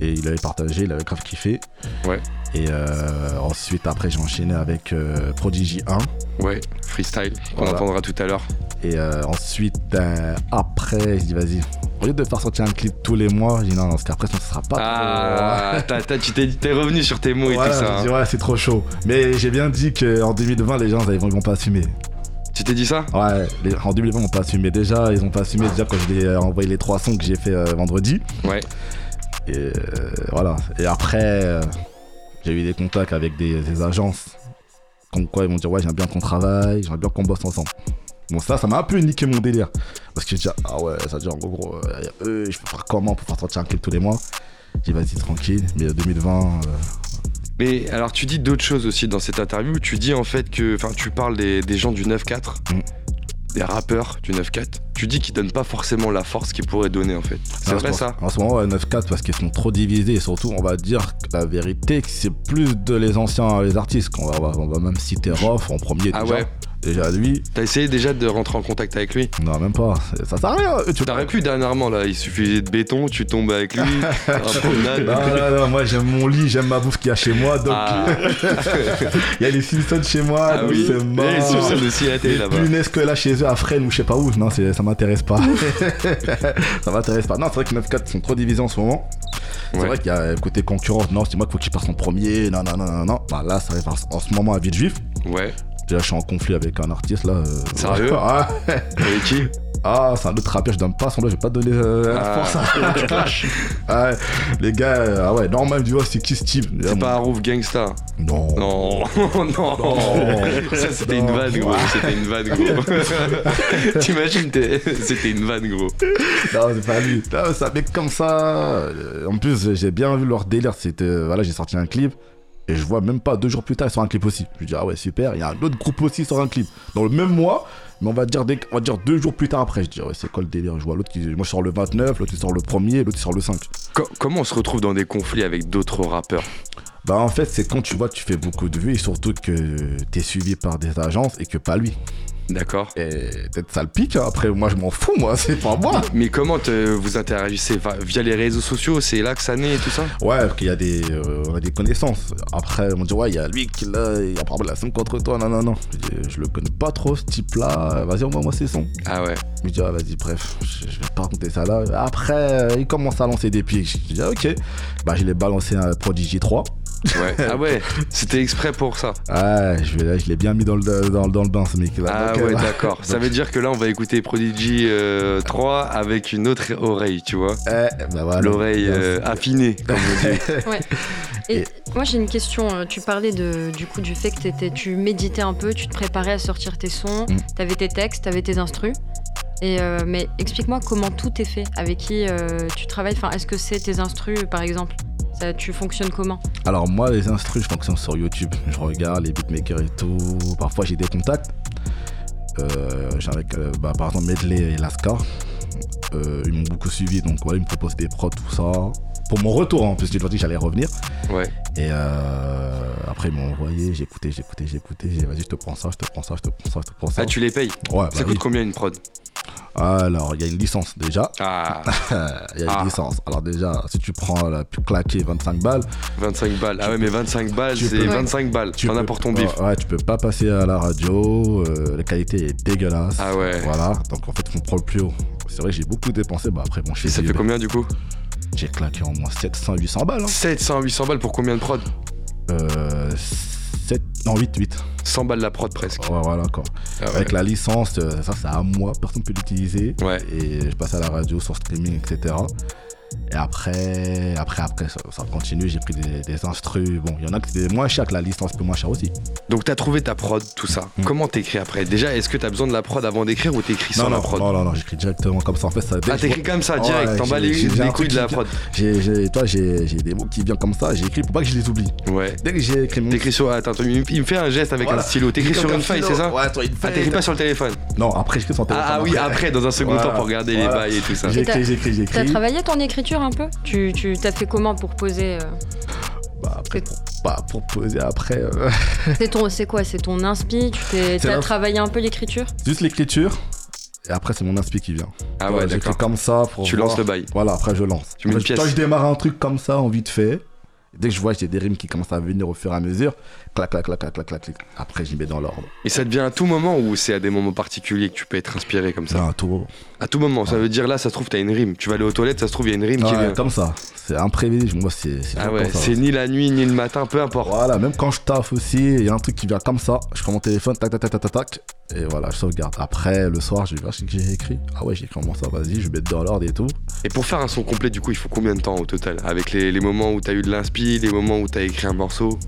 Et il avait partagé, il avait grave kiffé.
Ouais.
Et euh, ensuite, après, j'ai enchaîné avec euh, Prodigy 1.
Ouais, freestyle, qu'on
Voilà.
entendra tout à l'heure.
Et euh, ensuite, euh, après, je dis vas-y. Au lieu de faire sortir un clip tous les mois, je dis non, non parce qu'après, ça ne sera pas
Ah, t'as- t'as- tu t'es t'es revenu sur tes mots
trop.
et tout ça.
je dis,
hein.
ouais, c'est trop chaud. Mais j'ai bien dit qu'en 2020, les gens, ils vont, pas assumer.
Tu t'es dit ça?
Ouais, les- en 2020, ils vont pas assumer. Déjà, ils ont pas assumé déjà quand je vais envoyé les trois sons que j'ai fait vendredi.
Ouais.
Et euh, voilà. Et après, euh, j'ai eu des contacts avec des, des agences. Comme quoi, ils vont dire, ouais, j'aime bien ton travail, j'aimerais bien qu'on bosse ensemble. Bon, ça, ça m'a un peu niqué mon délire. Parce que je dis, ah ouais, ça veut dire en gros, euh, eux, je peux faire comment pour faire sortir un clip tous les mois? J'ai dit, vas-y, tranquille. Mais euh, 2020, euh,
Mais alors tu dis d'autres choses aussi dans cette interview. Tu dis en fait que, enfin, tu parles des, des gens du 9-4,
Mm.
Des rappeurs du 9-4. Tu dis qu'ils donnent pas forcément la force qu'ils pourraient donner en fait. C'est
en
vrai ça
En ce moment, ouais, 9-4 parce qu'ils sont trop divisés et surtout, on va dire la vérité, que c'est plus de les anciens, les artistes qu'on va, on va, on va même citer Rof en premier
Ah
déjà.
ouais
Déjà lui,
T'as essayé déjà de rentrer en contact avec lui
non même pas, ça sert à rien. Tu
T'aurais pu dernièrement là, il suffisait de béton, tu tombes avec lui, promenade.
Non, non, non, moi j'aime mon lit, j'aime ma bouffe qu'il y a chez moi, donc
Ah.
il y a les Simpsons chez moi,
Ah
donc
oui,
c'est mort.
sur scène aussi à la télé
Les
là-bas.
punaises que là chez eux à Fresnes ou je sais pas où, non, ça m'intéresse pas. ça m'intéresse pas. Non, c'est vrai que 9-4 sont trop divisés en ce moment. C'est
Ouais.
vrai qu'il y a côté concurrent, non, c'est moi qu'il faut qu'il passe en premier, non, non, non, non, non. Bah, là, ça arrive en ce moment à Vite Juif.
Ouais,
Déjà, je suis en conflit avec un artiste là. euh,
Sérieux? Avec qui?
Ah, c'est un autre rappeur, je donne pas son nom, je vais pas donner euh,
Ah, clashes.
Ouais, les gars, euh, ah ouais, normal, tu vois, c'est qui Steve?
C'est pas Harouf Gangsta?
Non.
Non, non. Ça, c'était une
Non.
vanne, gros. C'était une vanne, gros. T'imagines, c'était une vanne, gros.
Non, c'est pas lui. Non, un mec comme ça. En plus, j'ai bien vu leur délire. C'était, voilà, j'ai sorti un clip. Et je vois même pas deux jours plus tard, ils sortent un clip aussi. Je dis, ah ouais, super. Il y a un autre groupe aussi qui sort un clip. Dans le même mois, mais on va dire, dès- on va dire deux jours plus tard après. Je dis, ah ouais, c'est quoi le délire? Je vois l'autre qui. Moi, je sors le 29, l'autre, il sort le 1er, l'autre, il sort le 5.
Co- comment on se retrouve dans des conflits avec d'autres rappeurs?
Bah, en fait, c'est quand tu vois, tu fais beaucoup de vues et surtout que t'es suivi par des agences et que pas lui.
D'accord.
Et peut-être ça le pique. hein. Après, moi, je m'en fous, moi, c'est pas moi.
Mais comment te- vous interagissez? Via les réseaux sociaux C'est là que ça naît et tout ça?
Ouais, parce qu'il y a des, euh, on a des connaissances. Après, on me dit, ouais, il y a lui qui là, il a la somme contre toi. Non, non, non. Je, le connais pas trop, ce type-là. Vas-y, envoie-moi ses sons.
Ah ouais.
Je me dis, ah, vas-y, bref, je, je vais pas raconter ça là. Après, euh, il commence à lancer des pieds. Je dis, ah, ok. Bah, je l'ai balancé un Prodigy 3.
Ouais. Ah ouais, c'était exprès pour ça.
Ah, je, vais, je l'ai bien mis dans le, dans, dans le bain, ce mec-là.
Ah
Donc,
ouais,
euh,
d'accord. Ça veut dire que là, on va écouter Prodigy euh, 3 avec une autre oreille, tu vois.
bah voilà.
L'oreille euh, affinée, comme on dit.
Ouais. Et, moi j'ai une question. euh, Tu parlais de, du coup du fait que t'étais- tu méditais un peu, tu te préparais à sortir tes sons,
Mm.
t'avais tes textes, t'avais tes instrus. Et euh, mais explique-moi comment tout est fait, avec qui euh, tu travailles. Enfin, est-ce que c'est tes instrus par exemple? Ça, Tu fonctionnes comment
Alors moi les instrus je fonctionne sur YouTube, je regarde les beatmakers et tout, parfois j'ai des contacts. Euh, j'ai avec euh, bah, par exemple Medley et Lascar. Euh, ils m'ont beaucoup suivi donc voilà ils me proposent des prods tout ça. Pour mon retour hein, parce que j'ai dit que j'allais revenir.
Ouais.
Et euh, après ils m'ont envoyé, j'ai écouté, j'ai écouté, j'ai écouté, j'ai vas-y je te prends ça, je te prends ça, je te prends ça, je te prends ça.
Ah, tu les payes
Ouais,
Ça
bah
coûte
oui.
combien une prod
Alors, il y a une licence déjà.
Ah.
Il y a
Ah.
une licence. Alors déjà, si tu prends la plus claquée 25 balles.
25 balles. Ah ouais, mais 25 balles, c'est
peux-
25 balles.
tu
T'en as pour ton bif.
Ouais, tu peux pas passer à la radio. euh, la qualité est dégueulasse.
Ah ouais.
Voilà. Donc en fait, on prend le plus haut. C'est vrai, j'ai beaucoup dépensé. Bah après, bon, je
Et ça fait combien du coup?
J'ai claqué en moins 700, 800 balles. hein.
700, 800 balles pour combien de prod?
Euh, 7, non 8, 8.
100 balles la prod presque.
Ouais, voilà quoi.
Ah ouais.
Avec la licence, euh, ça c'est à moi, personne peut l'utiliser.
Ouais.
Et je passe à la radio, sur streaming, etc. Et après, après, après, ça, ça continue. J'ai pris des, des instrus. Bon, il y en a qui étaient moins chers que la licence, peu moins cher aussi.
Donc t'as trouvé ta prod, tout ça. Comment t'écris après? Déjà, est-ce que t'as besoin de la prod avant d'écrire ou t'écris sans
non,
la prod?
non, non, non, j'écris directement comme ça. En fait, ça.
Ah, t'écris comme ça, direct, t'en bats les-
un
couilles de la prod.
J'ai, toi, j'ai, des mots qui viennent comme ça. J'ai écrit pour pas que je les oublie.
Ouais.
Dès que j'ai écrit mon.
T'écris sur. Attends, il me- fait un geste avec
Voilà.
un stylo. T'écris
J'écris
sur une
un
feuille,
stylo.
c'est ça?
Ouais, toi, une
Ah, t'écris pas sur le téléphone
Non, après, j'écris sur le téléphone.
Ah, ah oui, après, dans un second temps pour regarder les bails et tout ça.
J'ai écrit, j'ai écrit,
T'as travaillé ton écriture un peu? Tu tu- t'as fait comment pour poser euh,
Bah, après, pour, bah, pour poser après. euh,
C'est ton, c'est quoi? C'est ton inspi? Tu t'es, t'as travaillé un peu l'écriture?
Juste l'écriture. Et après, c'est mon inspi qui vient.
Ah ouais, d'accord.
comme ça pour.
Tu
voir.
lances le bail.
Voilà, après, je lance.
Tu mets
Quand
une
je-
pièce.
Quand je démarre un truc comme ça, en vite fait, dès que je vois que j'ai des rimes qui commencent à venir au fur et à mesure, clac, clac, clac, clac, clac, clac, clac. Après, j'y mets dans l'ordre.
Et ça devient à tout moment ou c'est à des moments particuliers que tu peux être inspiré comme ça?
Non, à tout moment.
À tout moment, ça veut dire là, ça se trouve, t'as une rime. Tu vas aller aux toilettes, ça se trouve, il y a une rime qui
Ouais,
vient.
comme ça. C'est imprévisible. Moi, c'est. c'est
Ah ouais, c'est ni la nuit ni le matin, peu importe.
Voilà, même quand je taffe aussi, il y a un truc qui vient comme ça. Je prends mon téléphone, tac, tac, tac, tac, tac, tac. Et voilà, je sauvegarde. Après, le soir, je vais voir ce que j'ai écrit. Ah ouais, j'ai écrit comment ça, vas-y, je vais mettre dans l'ordre et tout.
Et pour faire un son complet, du coup, il faut combien de temps au total? Avec les, les moments où t'as eu de l'inspi, les moments où t'as écrit un morceau?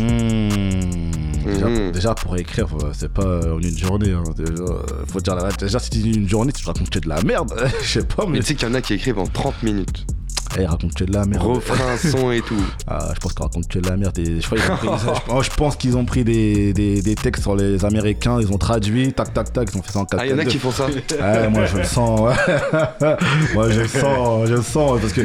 Mmh. Déjà,
Mhm.
déjà, pour écrire, faut- c'est pas en une journée. hein. Déjà, euh, faut dire la Déjà, si tu dis une journée, tu racontes que de la merde. Je sais pas, mais.
Mais tu sais qu'il y en a qui écrivent en 30 minutes.
Eh, raconte que de la merde.
Refrain, son et tout.
Ah, je pense qu'ils racontent que de la merde. Et je, crois qu'ils ont pris- je pense- je pense qu'ils ont pris des, des, des textes sur les Américains, ils ont traduit, tac, tac, tac, ils ont fait ça en 4
Ah, il y en a qui font ça
Ouais, moi je le sens, ouais. moi je le sens, je le sens, parce que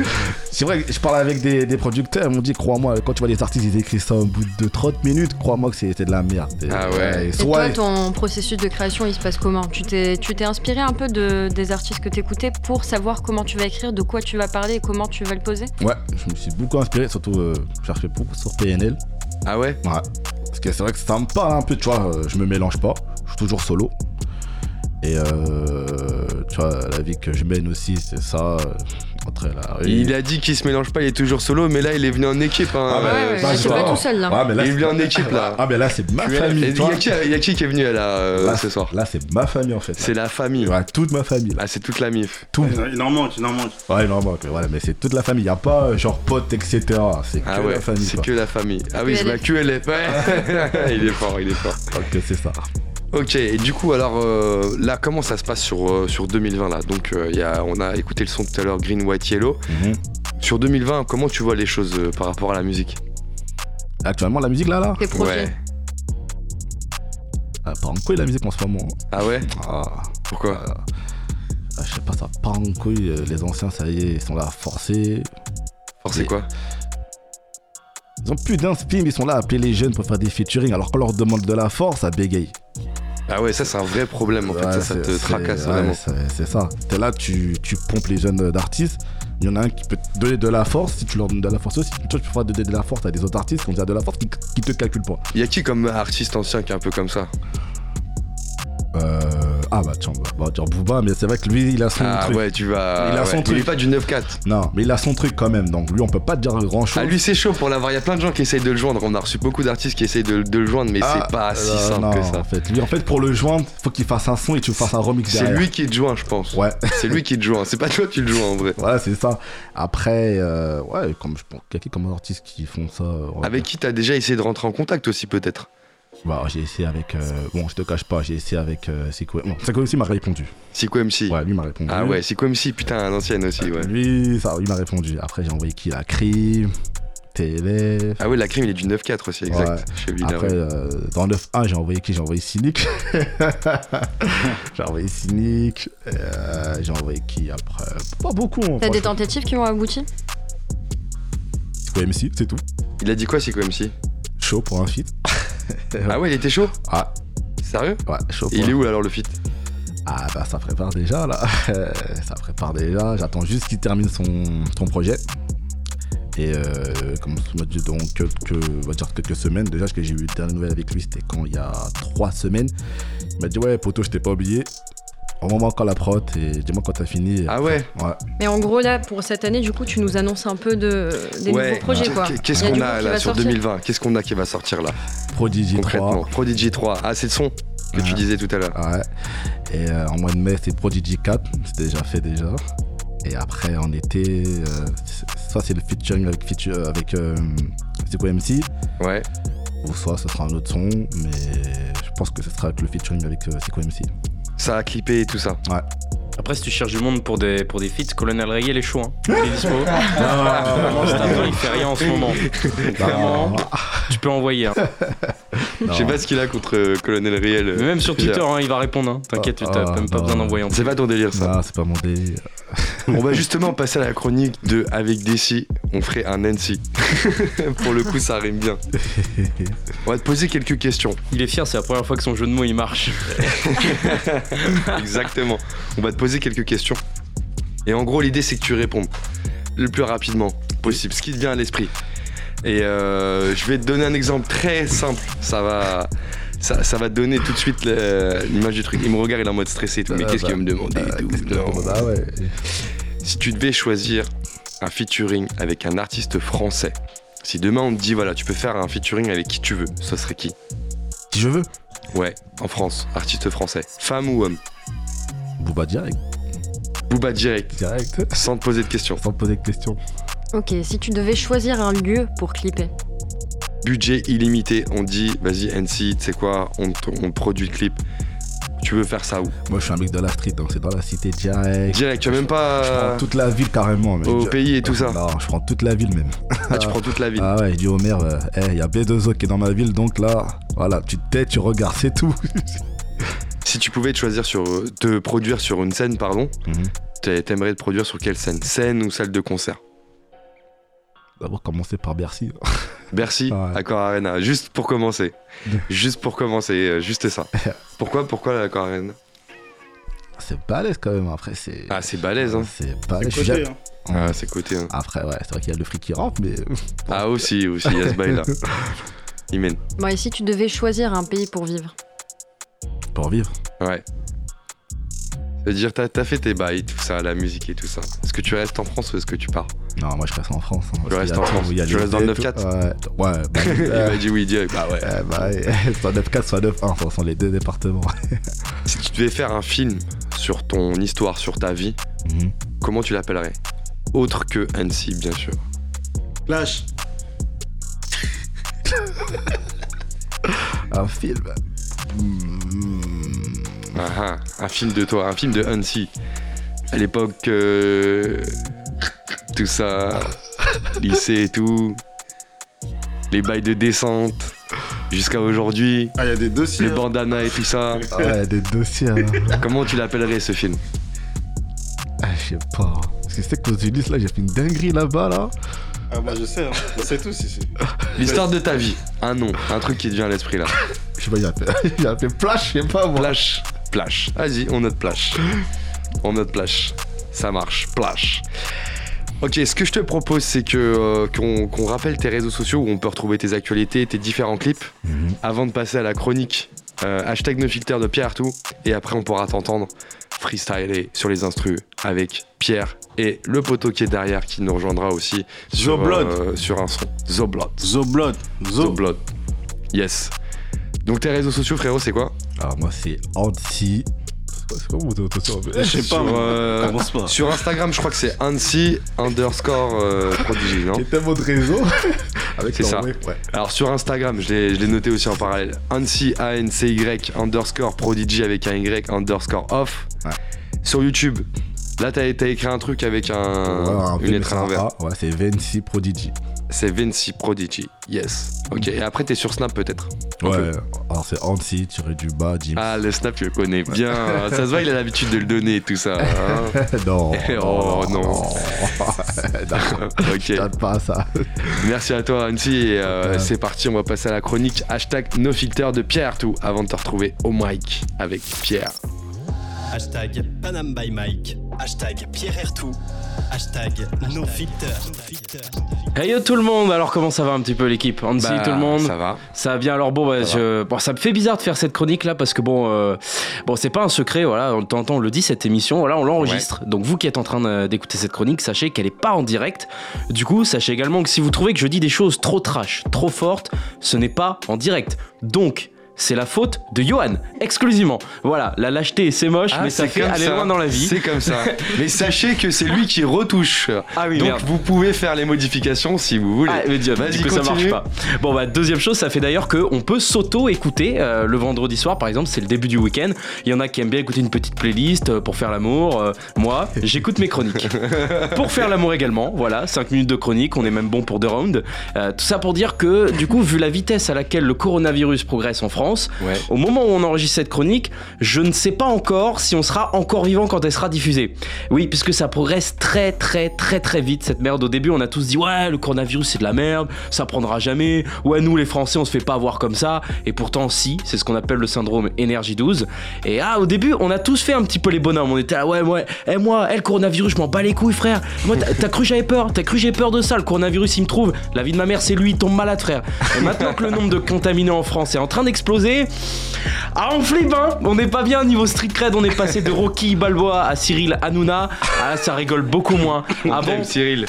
c'est vrai que je parle avec des, des producteurs, ils m'ont dit, crois-moi, quand tu vois les artistes, ils écrivent ça au bout de 30 minutes, crois-moi que c'était de la merde.
Ah ouais.
et
toi, ton processus de création, il se passe comment? Tu t'es, tu t'es inspiré un peu de, des artistes que t'écoutais pour savoir comment tu vas écrire, de quoi tu vas parler et comment tu vas le poser?
Ouais, je me suis beaucoup inspiré, surtout, euh, je cherchais beaucoup sur PNL.
Ah ouais?
Ouais. Parce que c'est vrai que ça me parle un peu, tu vois, euh, je me mélange pas, je suis toujours solo. Et euh, tu vois, la vie que je mène aussi, c'est ça. Oui.
Il a dit qu'il se mélange pas, il est toujours solo, mais là il est venu en équipe. Hein.
Ah, bah,
Ouais, c'est
je
pas tout seul, là.
Ah, mais là,
il est
c'est-
venu en équipe là.
Ah, mais là, c'est ma famille.
Il y, a qui, il y a qui qui est venu là euh,
Là,
ce soir
Là, c'est ma famille en fait.
C'est la famille.
Ouais, toute ma famille. Là.
Ah, c'est toute la mif.
Tout.
Il en manque, il en manque.
Ouais, non, bon, voilà, mais c'est toute la famille. Il n'y a pas euh, genre potes, etc. C'est que
Ah ouais,
la famille.
c'est que la famille. Ah oui, je vois QLF. Ouais. il est fort, il est fort.
Donc, c'est ça.
Ok, et du coup, alors euh, là, comment ça se passe sur, euh, sur 2020 là? Donc, euh, il y a, on a écouté le son tout à l'heure, Green, White, Yellow.
Mhm.
Sur 2020, comment tu vois les choses euh, par rapport à la musique?
Actuellement, la musique là, là,
Tes projets.
Ouais.
elle part en couille la musique en ce moment.
Ah ouais?
Ah,
Pourquoi?
Ah, je sais pas, ça part en couille. Les anciens, ça y est, ils sont là forcés.
Forcé
Mais-
quoi?
Ils ont plus d'inspi, mais ils sont là à appeler les jeunes pour faire des featuring. Alors qu'on leur demande de la force, ça bégaye.
Ah ouais, ça c'est un vrai problème en fait, ça, te tracasse
ouais,
vraiment.
c'est ça. T'es là, tu, tu pompes les jeunes d'artistes. Il y en a un qui peut te donner de la force. Si tu leur donnes de la force aussi, toi, tu pourras donner de la force à des autres artistes qui ont déjà de la force qui, qui te calculent pas.
Il y a qui comme artiste ancien qui est un peu comme ça?
Euh, ah bah tiens, on va dire Booba, mais c'est vrai que lui, il a son
Ah
truc.
ouais, tu vas.
Il a
ouais.
son
Il
truc.
est pas du 9-4.
Non, mais il a son truc quand même. Donc lui, on peut pas dire grand chose.
Ah lui c'est chaud pour l'avoir, il y a plein de gens qui essayent de le joindre. On a reçu beaucoup d'artistes qui essayent de, de le joindre, mais c'est pas si
euh,
simple
non,
que ça.
En fait, lui, en fait, pour le joindre, faut qu'il fasse un son et tu fasses un remix
C'est
derrière.
lui qui te joint, je pense.
Ouais.
C'est lui qui te joint, c'est pas toi qui le joins en vrai.
Voilà, c'est ça. Après, euh, ouais, comme je pense, quelqu'un comme artistes qui font ça. ouais.
Avec qui t'as déjà essayé de rentrer en contact aussi peut-être?
Bah, j'ai essayé avec. euh, bon, je te cache pas, j'ai essayé avec euh. Non, Siko aussi m'a répondu.
Siko MC
Ouais, lui m'a répondu.
Ah ouais, Siko MC, putain, à l'ancienne aussi, ouais.
Lui, ça, il m'a répondu. Après, j'ai envoyé qui La Crime, TLF.
Ah ouais, la crime il est du 9-4 aussi, exact.
Ouais.
Chez
Après, euh, dans 9-1, j'ai envoyé qui J'ai envoyé Cynic. j'ai envoyé Cynic. euh, j'ai envoyé qui après? Pas beaucoup. hein,
T'as des tentatives qui ont abouti?
Siko MC, c'est tout.
Il a dit quoi Siko MC
Chaud pour un feat.
Ah ouais, il était chaud
Ah,
Sérieux
ouais, chaud
Il est où alors le feat
Ah bah ça prépare déjà là, ça prépare déjà, j'attends juste qu'il termine son, son projet. Et euh, comme on m'a dit dans quelques, on va dire quelques semaines, déjà parce que j'ai eu une dernière nouvelle avec lui, c'était quand il y a trois semaines. Il m'a dit ouais poto je t'ai pas oublié. Envoie-moi encore la prod et dis-moi quand t'as fini.
Ah ouais
Ouais.
Mais en gros, là, pour cette année, du coup, tu nous annonces un peu de, des
Ouais,
nouveaux projets, quoi.
Qu'est-ce
Il y
qu'on
du
a là
va
sur
sortir.
2020 Qu'est-ce qu'on a qui va sortir là?
Prodigy
concrètement
3.
Prodigy 3. Ah, c'est le son que tu disais tout à l'heure.
Ouais. Et euh, en mois de mai c'est Prodigy 4, c'est déjà fait déjà. Et après en été, euh, c'est- soit c'est le featuring avec, feature, avec euh, c'est quoi MC,
Ouais.
ou soit ce sera un autre son, mais je pense que ce sera avec le featuring avec euh, c'est quoi MC.
Ça a clippé et tout ça.
Ouais.
Après, si tu cherches du monde pour des, pour des feats, Colonel Ray, il est chaud. Hein. Il est dispo. Vraiment, cet acteur, il fait rien en ce moment. Donc, Vraiment, tu peux envoyer. hein.
Je sais pas ce qu'il a contre euh, Colonel Riel.
Mais même sur. Twitter, hein, il va répondre. hein. T'inquiète,
Ah,
t'as
ah,
même pas
non.
besoin d'envoyer en
C'est pas ton délire ça.
Non, c'est pas mon délire.
On va justement passer à la chronique de Avec Desi, on ferait un Nancy. Pour le coup, ça rime bien. On va te poser quelques questions.
Il est fier, c'est la première fois que son jeu de mots il marche.
Exactement. On va te poser quelques questions. Et en gros, l'idée, c'est que tu répondes le plus rapidement possible, ce qui te vient à l'esprit. Et euh, je vais te donner un exemple très simple. Ça va, ça, ça va te donner tout de suite l'image du truc. Il me regarde, il est en mode stressé et tout. Mais qu'est-ce qu'il va
bah,
me demander et tout?
qu'est-ce qu'il va
Non.
me demander? Ah ouais.
Si tu devais choisir un featuring avec un artiste français, si demain on te dit voilà, tu peux faire un featuring avec qui tu veux, ce serait qui?
Si je veux,
Ouais, en France, artiste français. Femme ou homme?
Booba direct,
Booba direct,
direct,
sans te poser de questions.
sans poser de questions.
Ok, si tu devais choisir un lieu pour clipper,
Budget illimité, on dit vas-y NC, tu sais quoi, on te, on produit le clip. Tu veux faire ça où?
Moi je suis un mec de la street, donc c'est dans la cité direct.
Direct, tu as même
Je
pas
prends toute la ville carrément. mais
au
je-
pays et tout ça.
Non, je prends toute la ville même.
Ah, tu prends toute la ville.
Ah ouais, je dis au maire, euh, Eh, il y a B2O qui est dans ma ville, donc là, voilà, tu te tais, tu regardes, c'est tout.
Si tu pouvais te choisir sur, te produire sur une scène, pardon,
Mhm.
t'a- t'aimerais te produire sur quelle scène? Scène ou salle de concert?
D'abord commencer par Bercy.
Bercy,
Ouais.
Accor Arena, juste pour commencer. juste pour commencer, euh, juste ça. Pourquoi, pourquoi l'Accor Arena?
C'est balèze quand même, après c'est...
Ah, c'est balèze, hein.
C'est
C'est
balèze. suis
côté, hein.
Ah, c'est côté. hein.
Après, ouais, c'est vrai qu'il y a le fric qui rentre, mais...
Ah, aussi, aussi, il y a ce bail là. Il mène.
bon, et si tu devais choisir un pays pour vivre?
Pour vivre.
Ouais. C'est-à-dire, t'as as fait tes bails, tout ça, la musique et tout ça. Est-ce que tu restes en France ou est-ce que tu pars?
Non, moi je reste en France. hein, y a
en France.
les
restes dans le
deux,
9-4
tout. Ouais, ouais, bah,
Il
euh,
m'a dit oui, direct. Bah ouais.
euh, bah, soit 9-4, soit 9-1, ce sont les deux départements.
Si tu devais faire un film sur ton histoire, sur ta vie,
Mhm.
comment tu l'appellerais? Autre que Annecy, bien sûr.
Clash.
Un film. Hmm.
Ah, ah, un film de toi, un film de Annecy. À l'époque, euh, tout ça, lycée et tout, les bails de descente, jusqu'à aujourd'hui,
Ah, il y a des dossiers.
les
hein.
bandanas et tout ça.
Ah Ouais, des dossiers. hein.
Comment tu l'appellerais ce film?
Ah, je sais pas. Parce que c'est que aux Ulysses, là, j'ai fait une dinguerie là-bas, là.
Ah, moi je sais, hein. on sait tous ici.
L'histoire de ta vie, un nom, un truc qui te vient à l'esprit là.
Je sais pas, il a fait, il a Flash, je sais pas, moi.
Plash, plash. Vas-y, on note plash. On note plash. Ça marche, plash. Ok, ce que je te propose, c'est que euh, qu'on rappelle tes réseaux sociaux où on peut retrouver tes actualités, tes différents clips,
Mhm.
avant de passer à la chronique. euh, hashtag NoFilter de Pierre Artout. Et après, on pourra t'entendre freestyler sur les instrus avec Pierre et le poteau qui est derrière qui nous rejoindra aussi sur, euh, sur un son. Zoblod.
Zoblod. Zo.
Zoblod. Yes. Donc tes réseaux sociaux, frérot, c'est quoi?
Alors, moi, c'est Anti. C'est quoi mon auto
Je sais pas,
euh,
Commence pas.
Sur Instagram, je crois que c'est Annecy underscore euh, prodigy, non
était votre réseau Avec
C'est ça.
web, ouais.
Alors sur Instagram, je l'ai je l'ai noté aussi en parallèle. Annecy A-N-C-Y underscore prodigy avec un Y underscore off.
Ouais.
Sur YouTube, là t'as t'as écrit un truc avec un,
Ouais, un
une lettre à l'envers.
c'est un. Ouais, c'est Vinci Prodigy.
C'est Vinci Prodigy. Yes. Ok. Et après t'es sur Snap peut-être.
Ouais,
peu.
alors c'est Anti, tiré du bas, Jim.
Ah le Snap tu le connais bien. ça se voit il a l'habitude de le donner tout ça. hein.
non.
Oh, non.
non.
ok.
Pas ça.
Merci à toi et euh,
Ouais.
c'est parti, on va passer à la chronique hashtag NoFilter de Pierre tout avant de te retrouver au mic avec Pierre.
Hashtag Panam by Mike. Hashtag Pierre Ertou. Hashtag No Filter.
Hey yo tout le monde, alors comment ça va un petit peu l'équipe Annecy,
Bah,
tout le monde
Ça va
Ça va bien, alors bon, bah,
Ça
je- bon, ça me fait bizarre de faire cette chronique là parce que bon, euh, bon c'est pas un secret, voilà, de temps en temps on le dit, cette émission, voilà, on l'enregistre. Donc vous qui êtes en train d'écouter cette chronique, sachez qu'elle est pas en direct. Du coup, sachez également que si vous trouvez que je dis des choses trop trash, trop fortes, ce n'est pas en direct. Donc. C'est la faute de Johan, exclusivement. Voilà, la lâcheté c'est moche,
Ah,
mais ça fait aller
ça.
loin dans la vie.
C'est comme ça. Mais sachez que c'est lui qui retouche.
Ah oui,
Donc
merde.
vous pouvez faire les modifications si vous voulez.
Ah, mais Dieu,
Vas-y,
ça marche pas. Bon, bah, deuxième chose, ça fait d'ailleurs qu'on peut s'auto-écouter euh, le vendredi soir, par exemple, c'est le début du week-end. Il y en a qui aiment bien écouter une petite playlist euh, pour faire l'amour. Euh, moi, j'écoute mes chroniques. pour faire l'amour également, voilà, 5 minutes de chronique, on est même bon pour deux rounds. Tout ça pour dire que, du coup, vu la vitesse à laquelle le coronavirus progresse en France,
Ouais.
au moment où on enregistre cette chronique, je ne sais pas encore si on sera encore vivant quand elle sera diffusée. Oui, puisque ça progresse très très très très vite cette merde. Au début, on a tous dit ouais, le coronavirus c'est de la merde, ça prendra jamais. Ouais, nous les Français, on se fait pas avoir comme ça. Et pourtant, si, c'est ce qu'on appelle le syndrome énergie 12. Et ah, au début, on a tous fait un petit peu les bonhommes. On était là, ouais, ouais, eh, moi, eh, le coronavirus, je m'en bats les couilles, frère. Moi, t'as cru j'avais peur, t'as cru j'ai peur de ça? Le coronavirus, il me trouve. La vie de ma mère, c'est lui, il tombe malade, frère. Et maintenant que le nombre de contaminés en France est en train d'exploser, ah, on flippe, hein On n'est pas bien niveau street cred, on est passé de Rocky Balboa à Cyril Hanouna. Ah, là, ça rigole beaucoup moins.
On
Avant,
t'aime, Cyril.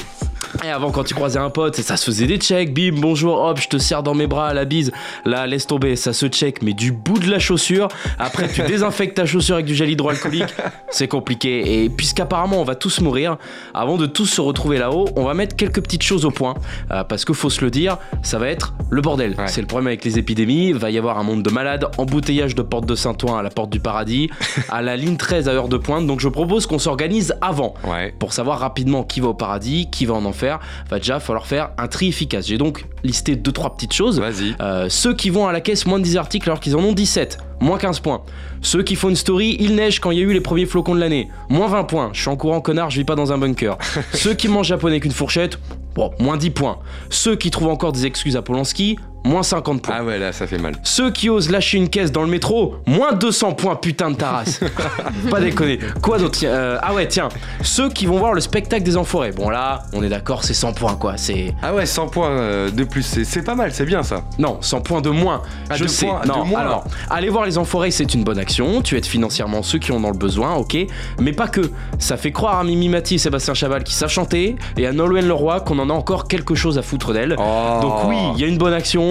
Et avant, quand tu croisais un pote, ça se faisait des checks, bim, bonjour, hop, je te serre dans mes bras, la bise. Là, laisse tomber, ça se check, mais du bout de la chaussure. Après, tu désinfectes ta chaussure avec du gel hydroalcoolique. C'est compliqué. Et puisqu'apparemment, on va tous mourir, avant de tous se retrouver là-haut, on va mettre quelques petites choses au point. Euh, parce que faut se le dire, ça va être le bordel.
Ouais.
C'est le problème avec les épidémies. Va y avoir un monde de malades, embouteillage de porte de Saint-Ouen à la porte du paradis, à la ligne 13 à heure de pointe. Donc, je propose qu'on s'organise avant
Ouais.
pour savoir rapidement qui va au paradis, qui va en enfer, va déjà falloir faire un tri efficace. J'ai donc listé deux trois petites choses.
Vas-y.
Euh, ceux qui vont à la caisse moins de 10 articles alors qu'ils en ont 17, moins 15 points. Ceux qui font une story, il neige quand il y a eu les premiers flocons de l'année, moins 20 points. Je suis en courant connard, je vis pas dans un bunker. Ceux qui mangent japonais qu'une fourchette, bon, moins 10 points. Ceux qui trouvent encore des excuses à Polanski, moins 50 points.
Ah ouais, là, ça fait mal.
Ceux qui osent lâcher une caisse dans le métro, moins 200 points, putain de ta race. Pas déconner. Quoi d'autre euh, Ah ouais, tiens. Ceux qui vont voir le spectacle des enfoirés. Bon là, on est d'accord, c'est 100 points quoi. C'est.
Ah ouais, 100 points euh, de plus, c'est- c'est pas mal, c'est bien ça.
Non, 100 points de moins.
Ah,
je
de
sais.
points-
non,
de moins.
alors, aller voir les enfoirés, c'est une bonne action. Tu aides financièrement ceux qui en ont le besoin, ok. Mais pas que. Ça fait croire à Mimi Mati et Sébastien Chaval qui savent chanter et à Nolwenn Leroy qu'on en a encore quelque chose à foutre d'elle.
Oh.
Donc oui, il y a une bonne action,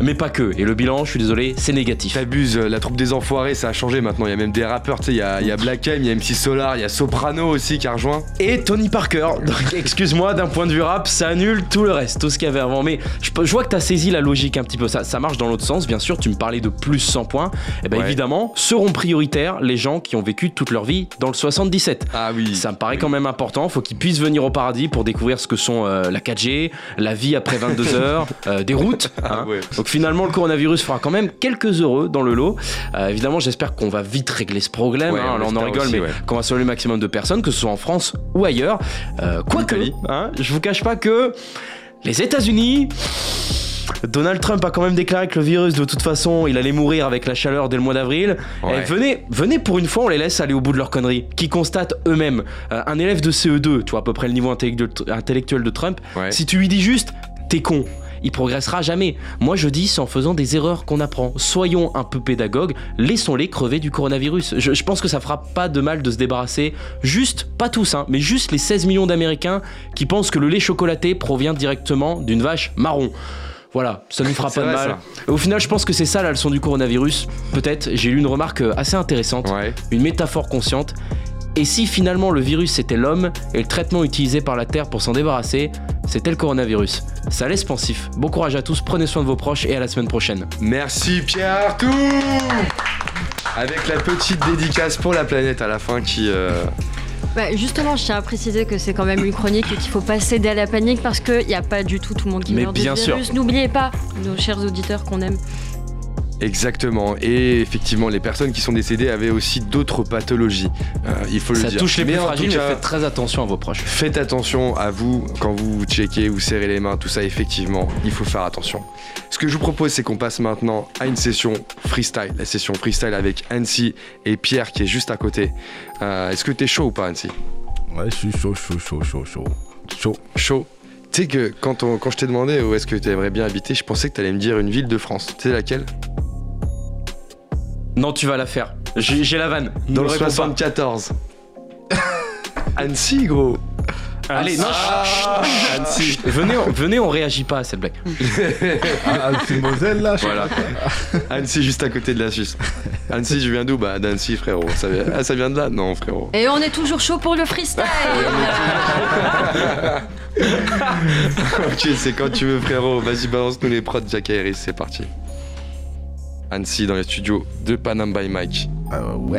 mais pas que. Et le bilan, je suis désolé, c'est négatif.
T'abuses, euh, la troupe des enfoirés, ça a changé maintenant. Il y a même des rappeurs, tu sais, il y a, il y a Black M, il y a MC Solar, il y a Soprano aussi qui a rejoint.
Et Tony Parker. Donc, excuse-moi, d'un point de vue rap, ça annule tout le reste, tout ce qu'il y avait avant. Mais je, vois que t'as saisi la logique un petit peu. Ça, ça marche dans l'autre sens, bien sûr. Tu me parlais de plus 100 points. Et ben
Ouais.
évidemment, seront prioritaires les gens qui ont vécu toute leur vie dans le 77.
Ah oui.
Ça me paraît quand même important. Faut qu'ils puissent venir au paradis pour découvrir ce que sont euh, la 4G, la vie après 22 heures, euh, des routes. hein.
Ouais.
Donc finalement, le coronavirus fera quand même quelques heureux dans le lot. Euh, évidemment, j'espère qu'on va vite régler ce problème.
Ouais,
hein.
on
Alors, on en rigole,
aussi,
mais
ouais.
qu'on va sauver le maximum de personnes, que ce soit en France ou ailleurs. Euh, Quoique, hein, je vous cache pas que les États-Unis. Donald Trump a quand même déclaré que le virus, de toute façon, il allait mourir avec la chaleur dès le mois d'avril.
Ouais.
Et venez, venez pour une fois, on les laisse aller au bout de leur connerie, qui constatent eux-mêmes. Euh, un élève de CE2, tu vois à peu près le niveau intellectuel intellectuel de Trump,
Ouais.
si tu lui dis juste, t'es con. Il progressera jamais. Moi je dis, c'est en faisant des erreurs qu'on apprend. Soyons un peu pédagogues, laissons-les crever du coronavirus. Je, je pense que ça fera pas de mal de se débarrasser, juste, pas tous, hein, mais juste les 16 millions d'Américains qui pensent que le lait chocolaté provient directement d'une vache marron. Voilà, ça nous fera pas de mal. Au final, je pense que c'est ça la leçon du coronavirus. Peut-être, j'ai lu une remarque euh, assez intéressante,
Ouais.
une métaphore consciente. Et si finalement le virus c'était l'homme et le traitement utilisé par la Terre pour s'en débarrasser, c'était le coronavirus Ça laisse pensif. Bon courage à tous, prenez soin de vos proches et à la semaine prochaine.
Merci Pierre Artout Avec la petite dédicace pour la planète à la fin qui. euh,
Bah, justement, je tiens à préciser que c'est quand même une chronique et qu'il faut pas céder à la panique parce qu'il n'y a pas du tout tout le monde qui
Mais
meurt du
bien sûr.
virus. N'oubliez pas, nos chers auditeurs qu'on aime.
Exactement. Et effectivement, les personnes qui sont décédées avaient aussi d'autres pathologies. Euh, il faut le
Ça
dire.
touche les
Mais
plus fragiles,
cas,
faites très attention à vos proches.
Faites attention à vous quand vous vous checkez, vous serrez les mains, tout ça, effectivement, il faut faire attention. Ce que je vous propose, c'est qu'on passe maintenant à une session freestyle. La session freestyle avec Annecy et Pierre qui est juste à côté. Euh, Est-ce que t'es chaud ou pas, Annecy?
Ouais, je suis chaud, chaud, chaud, chaud, chaud. Chaud.
Chaud. Tu sais que quand, on- quand je t'ai demandé où est-ce que tu aimerais bien habiter, je pensais que t'allais me dire une ville de France. Tu sais laquelle?
Non, tu vas la faire. J'ai la vanne.
Dans le
réponds pas.
74. Annecy, gros.
Allez, non,
Ah,
chut, chut,
Annecy.
venez, on, venez, on réagit pas à cette blague.
Ah, c'est Moselle là,
Voilà. Annecy, juste à côté de la Suisse. Annecy, je viens d'où? Bah, d'Annecy, frérot. Ça vient... Ah, ça vient de là? Non, frérot.
Et on est toujours chaud pour le freestyle
ok, c'est quand tu veux, frérot. Vas-y, balance-nous les prods, Jack Harris, c'est parti. Annecy dans les studios de Panam by Mike.
Euh.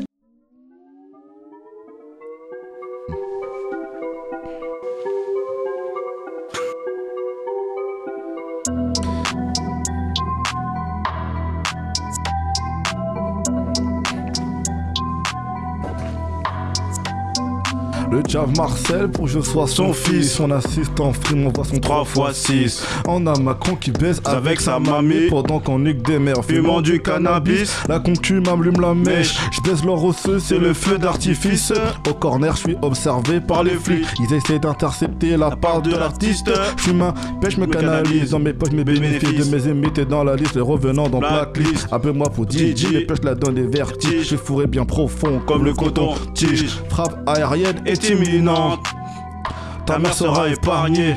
Le Jav Marcel pour que je sois son,
Son
fils. Son assistant frime, on voit son
3 fois 6
On a Macron qui baisse
Avec sa mamie.
Pendant qu'on nique des mères.
Fumant du cannabis.
La concu m'allume la mèche. Je baisse leur osseux, c'est le feu d'artifice. Au corner je suis observé par les flics. Ils essaient d'intercepter la part de l'artiste. Je fume un pêche me canalise. Dans mes poches mes bénéfices. De mes imités dans la liste Les revenants dans
Blacklist.
Appelle-moi pour DJ. Les pêches la donne des vertiges. Je suis fourré bien profond
Comme le coton tige.
Frappe aérienne
est
ta mère sera épargnée.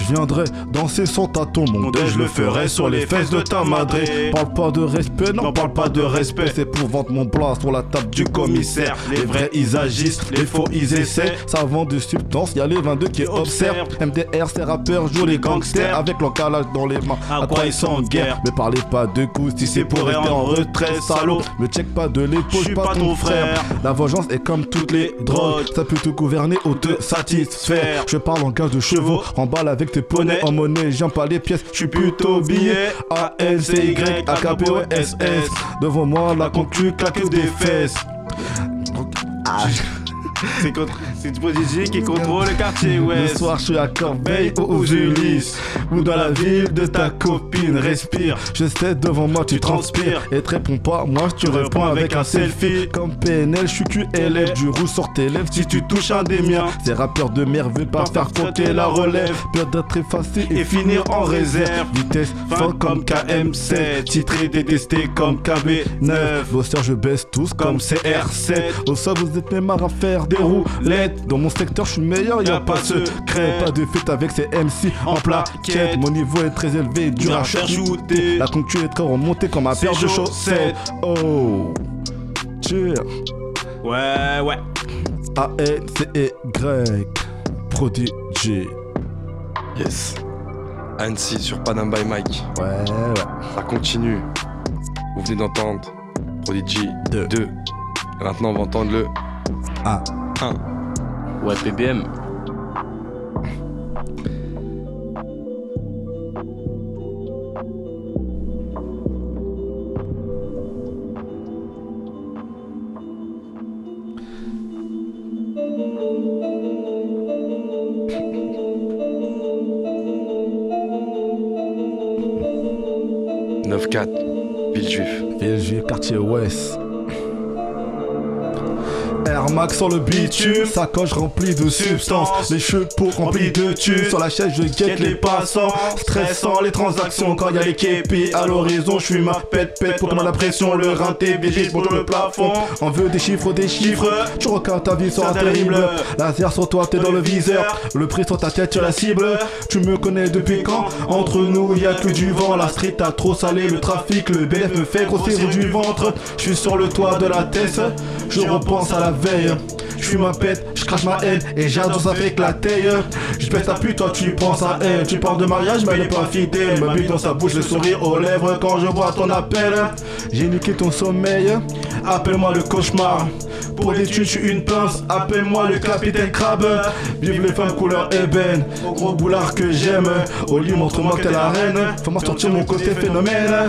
Je viendrai danser sans tâton, mon deuil, je le ferai sur les fesses de ta madré. Parle pas de respect, non, parle pas de respect. C'est pour vendre mon plat sur la table du commissaire. Les vrais, ils agissent, les faux, ils essaient. Ça vend de substance, y a les 22 qui observent. MDR, ces rappeurs jouent les gangsters avec leur calage dans les mains.
À quoi ils sont en guerre
Me parlez pas de coups, si c'est pour rester en retrait, salaud. Me check pas de l'épaule,
Je suis pas ton frère.
La vengeance est comme toutes les drogues. Ça peut te gouverner ou te satisfaire. Je parle en gage de chevaux, emballe avec tes poneys en monnaie. J'aime pas les pièces, je suis plutôt billet. A N C Y A K P O S S. Devant moi, la concu claque des fesses. Ah.
C'est contre- c'est Prodigy qui contrôle le quartier
Le
ouest.
soir, je suis à Corbeil ou Ulysses. Ou dans la ville de ta copine, respire. Je sais, devant moi, tu transpires. Et te réponds pas, moi, tu réponds avec un selfie. Comme PNL, je suis QLF. Du rouge sur tes lèvres si tu touches un des miens. Ces rappeurs de merde veulent pas faire compter la relève. Peur d'être effacé et finir en réserve. Vitesse fin comme KM7. Titré, détesté comme KB9. Vos sœurs, je baisse tous comme CR7. Au sol, vous êtes mes marres à faire des roulettes. Dans mon secteur, je suis meilleur, y a pas de secret. Pas de fête avec ces MC en plaquette. Mon niveau est très élevé, dur à shooter. La concu est très remontée comme ma paire de chaussettes. Oh, cheer.
Ouais, ouais.
A-N-C-E-Y. Prodigy.
Yes. Annecy sur Panam by Mike.
Ouais, ouais.
Ça continue. Vous venez d'entendre Prodigy 2. Et maintenant, on va entendre le
1.
1.
Ouais, PBM.
« 9-4, Villejuif.
Villejuif, quartier ouest. Air Max sur le bitume, sacoche remplie de substances, les cheveux remplis de tubes. Sur la chaise, je guette les passants, stressant les transactions quand y a les képis. À l'horizon, je suis ma pète pète pour prendre la pression. Le rinté, BG pour le plafond. On veut des chiffres, des chiffres. Tu regardes ta vie sera terrible. Laser sur toi, t'es dans le viseur. Le prix sur ta tête, tu la cible. Tu me connais depuis quand? Entre nous, y a que du vent. La street a trop salé, le trafic, le BF me fait grossir du ventre. Je suis sur le toit de la tête, je repense à la Je suis ma pète, je crache ma haine et j'adore ça la taille. Je pète ta pute, toi tu penses à elle. Tu parles de mariage, mais elle est pas fidèle. Ma bite dans sa bouche, le sourire aux lèvres quand je vois ton appel. J'ai niqué ton sommeil, appelle-moi le cauchemar. Pour les thunes, je suis une pince, appelle-moi le capitaine crabe. Vive les femmes couleur ébène, au gros boulard que j'aime. Au lit, montre-moi que t'es la reine. Fais-moi sortir mon côté phénomène.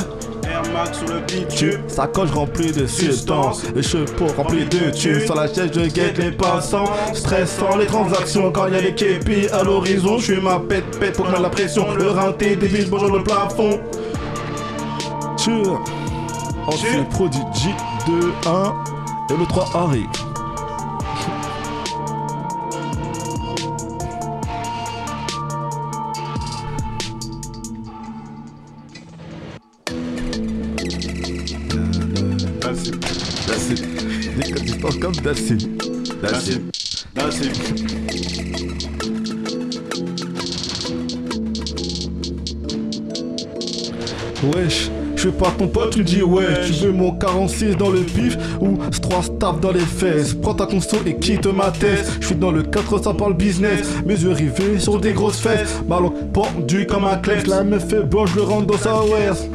Air Max sur le beat.
Tu sacoche remplie de substances, les cheveux remplis de tubes. Sur la chaise, je guette les passants, stressant les transactions quand y a les képis à l'horizon. Je suis ma pète pète pour mettre la pression. Le rinté débile, bonjour le plafond. Tu ensuite Prodigy 2, 1 et le 3 arrive.
That's it.
That's it. That's it. Wesh, je suis pas ton pote, tu dis ouais. Tu veux mon 46 dans le pif ou 3 staff dans les fesses? Prends ta conso et quitte ma tête. Je suis dans le 4, ça parle business. Mes yeux rivés sur des grosses fesses. Ballon pendu comme un clef. La me fait bon, je le rentre dans sa ouest.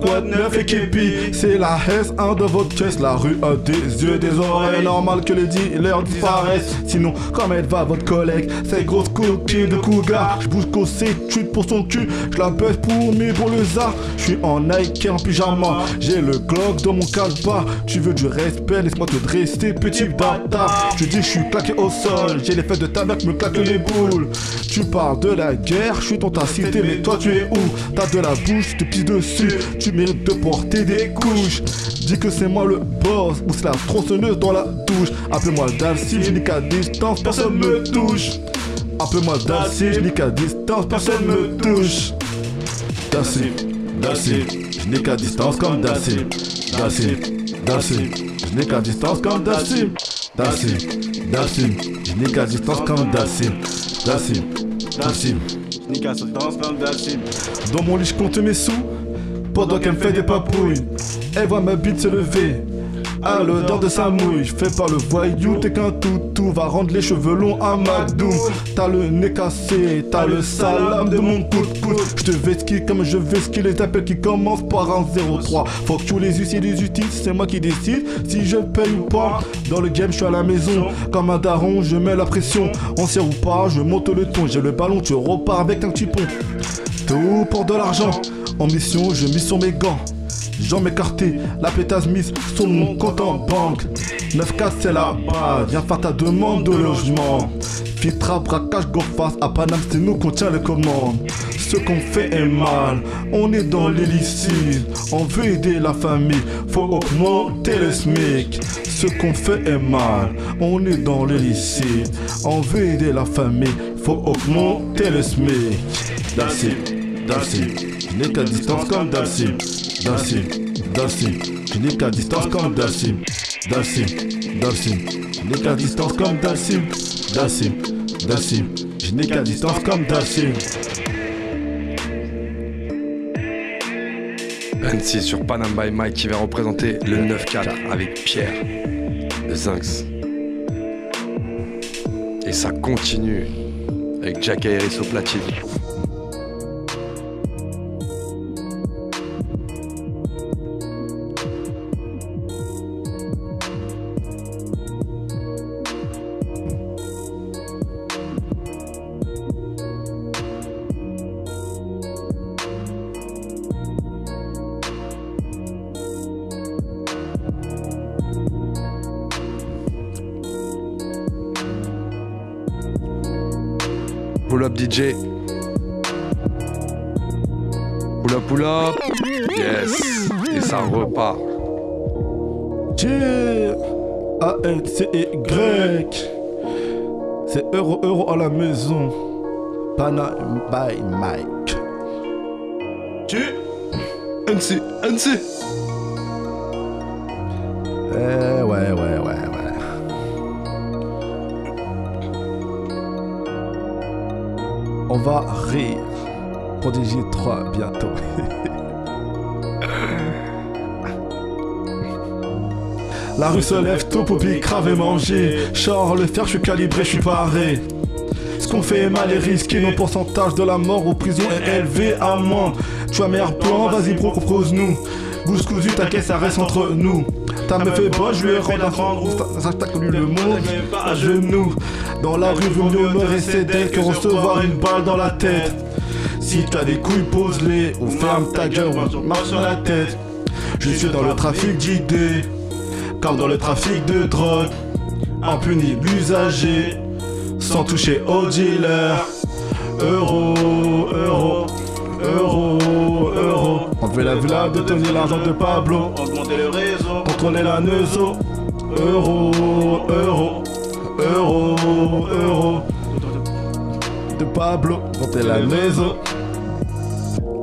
Quoi de neuf képi C'est la S1 de votre chest La rue a des yeux, des oreilles. Normal que les dealers disparaissent Sinon, comment elle va votre collègue Cette grosse copine de cougar. Je bouge qu'au études pour son cul. Je la baisse pour mes pour le zar Je suis en Nike en pyjama. J'ai le Glock dans mon calbar Tu veux du respect, laisse-moi te dresser Petit bâtard. Je dis je suis claqué au sol. J'ai les fesses de tabac, me claque les boules. Tu parles de la guerre, je suis dans ta cité Mais toi tu es où? T'as de la bouche, tu pisses dessus. Tu mérites de porter des couches. Dis que c'est moi le boss Ou c'est la tronçonneuse dans la douche. Appelle-moi Dalcy, je nique à distance, personne me touche. Appelle-moi Dalcy, je nique à distance, personne me touche. Dalcy, Dalcy, je nique à distance comme Dalcy Dalcy, Dalcy, je nique à distance comme Dalcy Dalcy, Dalcy, je nique à distance comme
comme That's it.
dans mon lit, je compte mes sous pendant qu'elle me fait des papouilles. Elle voit ma bite se lever. À l'odeur de sa mouille, fait par le voyou, t'es qu'un toutou, va rendre les cheveux longs à Madoum. T'as le nez cassé, t'as le salam de mon coup de coude. Je te vesquille comme je vesquille les appels qui commencent par un 03. Faut que tu les uses, les utiles, c'est moi qui décide si je paye ou pas. Dans le game, je suis à la maison, comme un daron, je mets la pression. On sert ou pas, je monte le ton, j'ai le ballon, tu repars avec un petit pont. Pour de l'argent. En mission, je mise sur mes gants. jambes écartées, la pétasse mise sur mon compte en banque. 9K c'est la base, viens faire ta demande de logement. Fitra, braquage, go à Paname c'est nous qu'on tient les commandes. Ce qu'on fait est mal, on est dans l'illicite, on veut aider la famille, faut augmenter le SMIC. Ce qu'on fait est mal, on est dans l'illicite, on veut aider la famille, faut augmenter le SMIC. Dalsim, Dalsim, je n'ai qu'à distance comme Dalsim, Dalsim, Dalsim, je n'ai qu'à distance comme Dalsim, Dalsim, Dalsim, je n'ai qu'à distance comme Dalsim, Dalsim, Dalsim, je n'ai qu'à distance comme Dalsim.
NC sur Panam by Mike qui va représenter le 9-4 avec Pierre de Zinx. Et ça continue avec Jack Harris au platine.
A N C E Y C'est euro euro à la maison. Pana by Mike.
Tu? NC, NC.
La rue se lève tôt, poupie crave et manger. Char le fer, je suis calibré, je suis paré. Ce qu'on fait est mal et risqué, nos pourcentage de la mort aux prisons est élevé à moins. Tu as meilleur plan, vas-y bro, propose-nous. Bouge cousu, t'inquiète, ça reste entre nous. T'as me fait bon, je lui ai rendu un grand Ça t'a connu le mot, à genoux. Dans la rue, vaut mieux me rester d'elle que recevoir une balle dans la tête. Si t'as des couilles, pose-les, ou ferme ta gueule, ou marche sur la tête. Je suis dans le trafic d'idées, comme dans le trafic de drogue. Impuni l'usager, sans toucher au dealer. Euro, euro, euro, euro. Enlever la villa, détenir l'argent de Pablo. Augmenter le réseau, contrôler la neuzo. Euro, euro, euro, euro. De Pablo, monter la maison.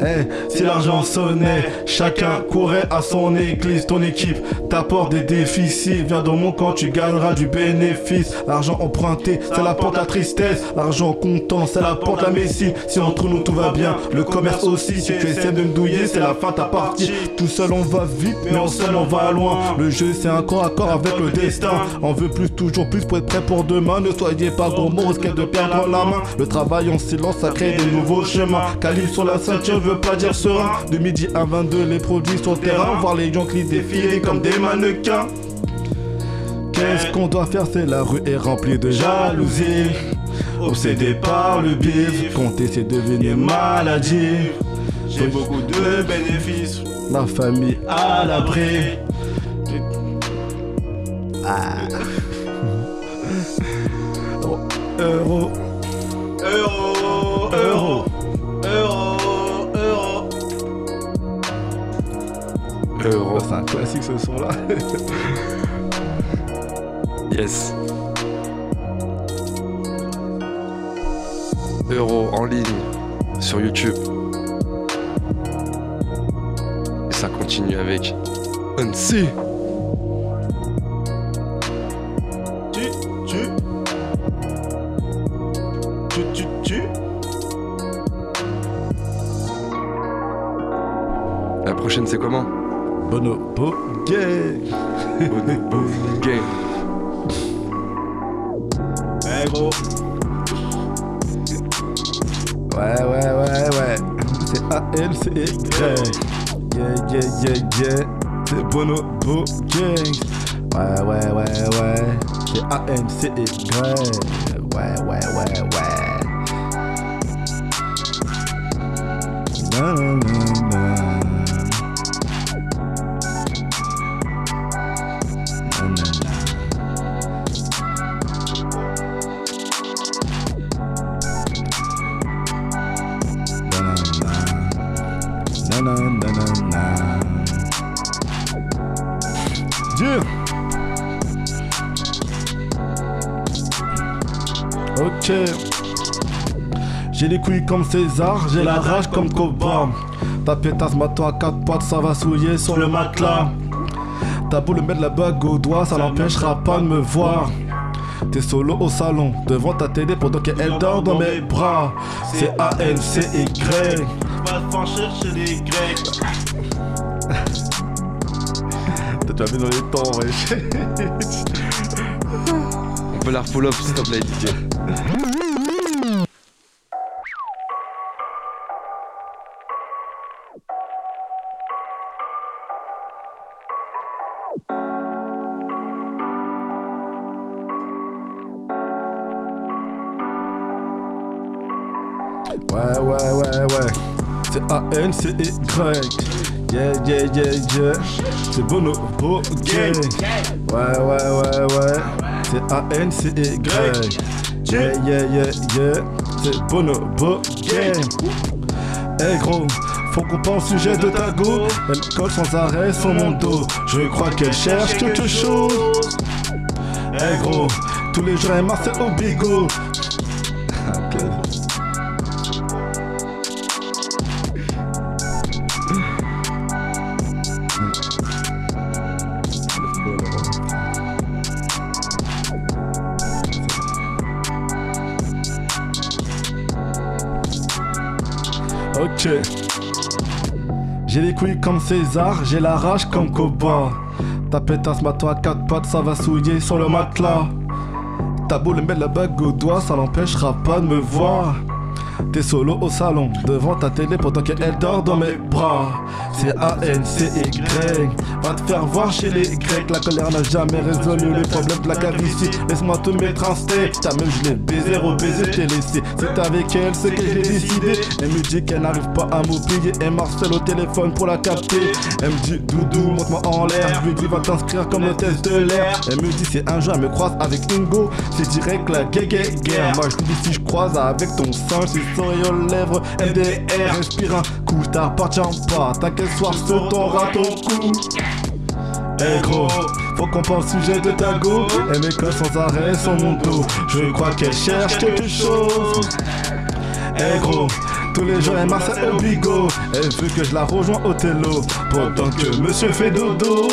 Eh, si l'argent sonnait, chacun courait à son église, ton équipe t'apporte des déficits. Viens dans mon camp, tu gagneras du bénéfice. L'argent emprunté, c'est la porte à tristesse. L'argent comptant, c'est la porte à messie. Si entre nous tout va bien, le commerce aussi. Si tu essaies de me douiller, c'est la fin ta partie. Tout seul on va vite, mais en seul on va loin. Le jeu c'est un corps à corps avec le destin. On veut plus, toujours plus pour être prêt pour demain. Ne soyez pas gourmand, risquez de perdre la main. Le travail en silence, ça crée de nouveaux chemins. Calibre sur la ceinture, veut pas dire serein. De midi à 22, les produits sur le terrain. Voir les Yankees défiler comme des mannequins. Qu'est-ce qu'on doit faire? C'est la rue est remplie de jalousie. Obsédé par le bif, compter c'est devenir maladie. J'ai beaucoup de bénéfices. La famille à l'abri. Ah. Oh, Euro. Euro. Euro. Euro. C'est un classique ce son là.
Yes. Euro en ligne sur YouTube. Et ça continue avec NC.
Yeah, yeah, yeah. C'est Bonobo Gang. Ouais, ouais, ouais, ouais. C'est A-N-C-Y. Ouais, ouais, ouais, ouais. Comme César, j'ai la rage comme Cobra. Ta pétasse m'attend à quatre pattes, ça va souiller sur le matelas. T'as beau le mettre la bague au doigt, ça l'empêchera pas de me voir. T'es solo au salon, devant ta télé pendant qu'elle dort dans mes bras. C'est A-N-C-Y.
Va te faire chercher les grecs.
Tu vas dans les temps, wesh.
On peut la follow up s'il te plaît,
A-N-C-Y. Yeah, yeah, yeah, yeah. C'est Bonobo Gang. Ouais, ouais, ouais, ouais. C'est A-N-C-Y. Yeah, yeah, yeah, yeah. C'est Bonobo Gang. Eh gros, faut qu'on pense sujet de ta go. Elle colle sans arrêt sur mon dos. Je crois qu'elle cherche quelque chose. Eh gros, tous les jours elle marche au bigot. Comme César, j'ai la rage comme Koba. Ta pétasse m'attend à quatre pattes, ça va souiller sur le matelas. T'as beau le mettre la bague au doigt, ça l'empêchera pas de me voir. T'es solo au salon, devant ta télé pendant qu'elle dort dans mes bras. C'est A-N-C-Y. Va te faire voir chez les Grecs. La colère n'a jamais résolu les problèmes de la calvitie. Laisse-moi te mettre un step. Ta même, je l'ai baisé, rebaisé, t'ai laissé. C'est avec elle, c'est que j'ai décidé. Elle me dit qu'elle n'arrive pas à m'oublier. Elle marcelle au téléphone pour la capter. Elle me dit, Doudou, monte-moi en l'air. Je lui dis, va t'inscrire comme le test de l'air. Elle me dit, c'est un jeu, elle me croise avec Ingo. C'est direct la gay gay guerre. Moi, je dis, si je croise avec ton sang, c'est sourire aux lèvres. MDR, respire un coup, t'appartiens pas. T'inquiète, soir, sur ton ton coup. Eh gros, faut qu'on pense sujet de ta go. Elle m'écolle sans arrêt sur mon dos. Je crois qu'elle cherche quelque chose. Eh gros, tous les jours elle marche au bigot. Elle veut que je la rejoins au télo. Pendant que monsieur fait dodo.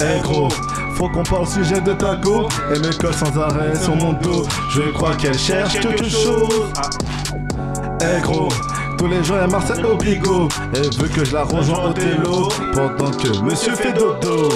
Eh gros, faut qu'on parle sujet de ta go. Elle m'écolle sans arrêt sur mon dos. Je crois qu'elle cherche quelque chose. Eh gros, tous les jours elle marche au bigot. Elle veut que je la rejoins au télo. Pendant que monsieur fait dodo.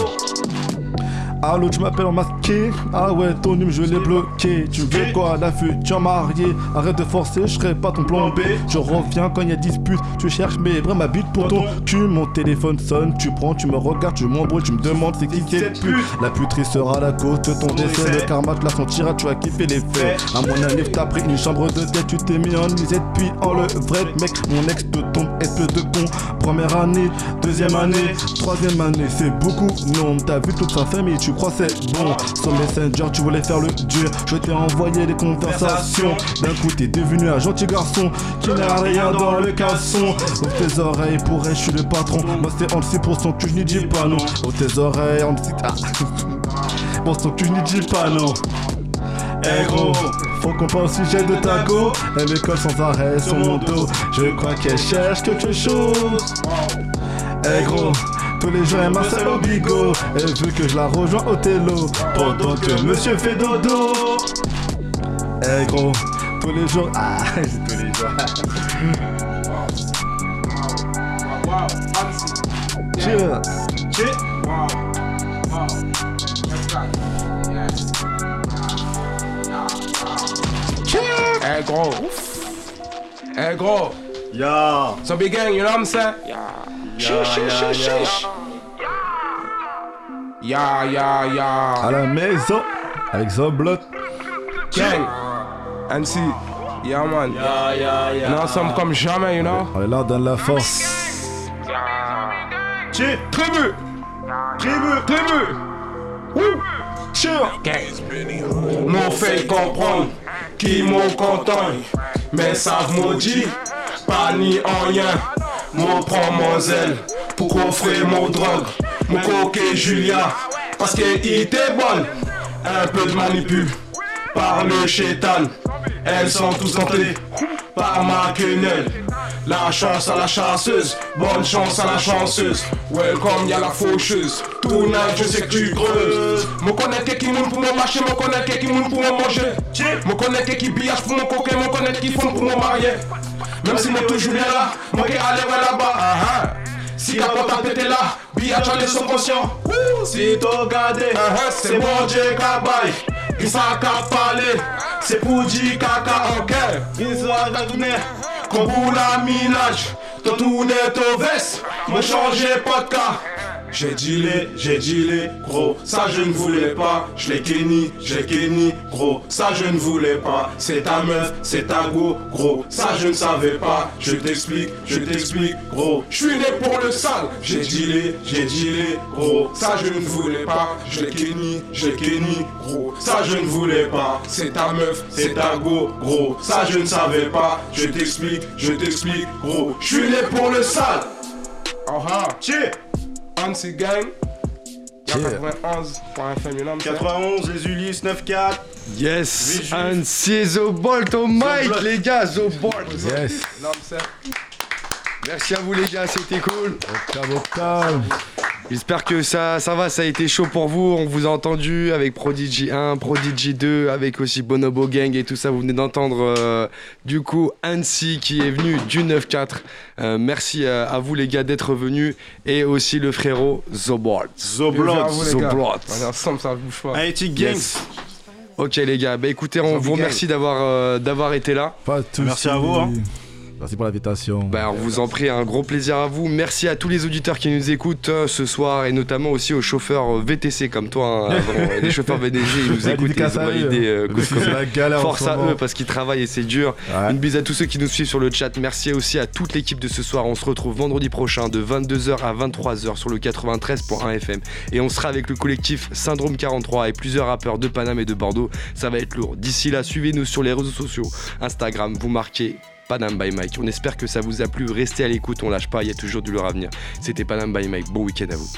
Allô, tu m'appelles en masqué Ah ouais, ton numéro je l'ai bloqué. Tu veux quoi, la future mariée? Arrête de forcer, je serai pas ton plombé. Je reviens quand il y a dispute. Tu cherches mes vrais ma bite pour ton cul. Mon téléphone sonne, tu prends, tu me regardes, tu m'embrouilles, tu me demandes c'est qui cette pute. La puterie sera la cause de ton décès. Le karma te la sentira, tu as kiffé les faits. À mon anniv, t'as pris une chambre de tête, tu t'es mis en lisette, puis en le vrai mec. Mon ex te tombe, espèce de con? Première année, deuxième année, troisième année, c'est beaucoup. Non, t'as vu toute sa famille, tu crois c'est bon. Sur Messenger, tu voulais faire le dur. Je t'ai envoyé des conversations. D'un coup, t'es devenu un gentil garçon qui n'a rien dans le caleçon. Ouvre tes oreilles, pour elle, je suis le patron. Moi, c'est en 6% que je n'y dis pas non. Ouvre tes oreilles, en 6 Ah. Bon, je n'y dis pas non. Eh gros, faut qu'on pense au sujet de ta go. Elle m'écolle sans arrêt sur mon dos. Je crois qu'elle cherche quelque chose. Eh gros, tous les jours elle marche au bigot. Elle veut que je la rejoins au télo. Pendant que monsieur fait dodo. Eh gros, tous les jours. Ah, tous les jours. Cheers.
Hey, gros. Hey, gros.
Yeah.
So big gang, you know what I'm saying?
Yeah, Yeah, yeah,
yeah.
À la maison, avec Zoblot.
Gang. And see. Yeah, man.
Yeah, yeah,
comme jamais, you know?
On est là, donne la force.
Chi.
Tribu.
Tribu.
Tribu. Woo. Sure. M'ont fait comprendre qui m'ont content, mais savent maudit, pas ni en rien. Mon prend mon zèle pour coffrer mon drogue. Mon coquet Julia, parce qu'elle était bonne. Un peu de manipule par le chétan. Elles sont tous tentées par ma quenelle. La chance à la chanceuse, bonne chance à la chanceuse. Welcome, y'a la faucheuse. Tonight, je sais que tu creuses. Me connais qui moun pour me marcher, me connais qui moun pour me manger. Me connais qui billage pour mon coquin, me connais qui font pour me marier. Même si moi toujours bien là, moi qui allé vers là-bas. ah, ah. Si capote a pété là, billage en sont conscients. Si t'as regardé, c'est bon Dieu cabaye. Qui ça qu'a parlé, c'est pour dire caca en cœur. Ils ont tourné, comme pour la minage. T'as tourné ton veste, me changé pas de cas. J'ai dealé, j'ai dealé, gros, ça je ne voulais pas. Je l'ai kenny, j'ai kenny, gros, ça je ne voulais pas. C'est ta meuf, c'est ta go, gros, ça je ne savais pas. Je t'explique, je t'explique, gros. Je suis né pour le sale, j'ai dealé, j'ai dealé, gros, ça je ne voulais pas. Je l'ai kenny, j'ai kenny, gros, ça je ne voulais pas. C'est ta meuf, c'est ta go, gros, ça je ne savais pas. Je t'explique, je t'explique, gros. Je suis né pour le sale. Oh ah, cheer. Ansi Gang. Y'a 91.fm, you know what I'm saying?
91, les Ulysses, 9-4.
Yes, and c'est The Bolt au mic, les gars, The Bolt.
Yes.
Merci à vous, les gars, c'était cool. J'espère que ça, ça va, ça a été chaud pour vous. On vous a entendu avec Prodigy 1, Prodigy 2, avec aussi Bonobo Gang et tout ça. Vous venez d'entendre euh, du coup Annecy qui est venu du 9-4. Euh, merci à, à vous les gars d'être venus et aussi le frérot Zobot.
Zoblot.
Zoblot.
On est ensemble, ça bouge pas.
Haïti Gangs.
Yes. Ok les gars, bah écoutez, on vous remercie d'avoir euh, d'avoir été là.
Pas.
Merci à vous, hein.
Merci pour l'invitation.
Bah, on vous en prie, un gros plaisir à vous. Merci à tous les auditeurs qui nous écoutent euh, ce soir et notamment aussi aux chauffeurs euh, VTC comme toi. hein, avant. les chauffeurs VDG, ils nous écoutent ils ont validé euh, Force
ce
à eux parce qu'ils travaillent et c'est dur. Une bise à tous ceux qui nous suivent sur le chat. Merci aussi à toute l'équipe de ce soir. On se retrouve vendredi prochain de 22h à 23h sur le 93.1 FM. Et on sera avec le collectif Syndrome 43 et plusieurs rappeurs de Paname et de Bordeaux. Ça va être lourd. D'ici là, suivez-nous sur les réseaux sociaux. Instagram, vous marquez Panam by Mike. On espère que ça vous a plu. Restez à l'écoute, on lâche pas, il y a toujours du lourd à venir. C'était Panam by Mike. Bon week-end à vous.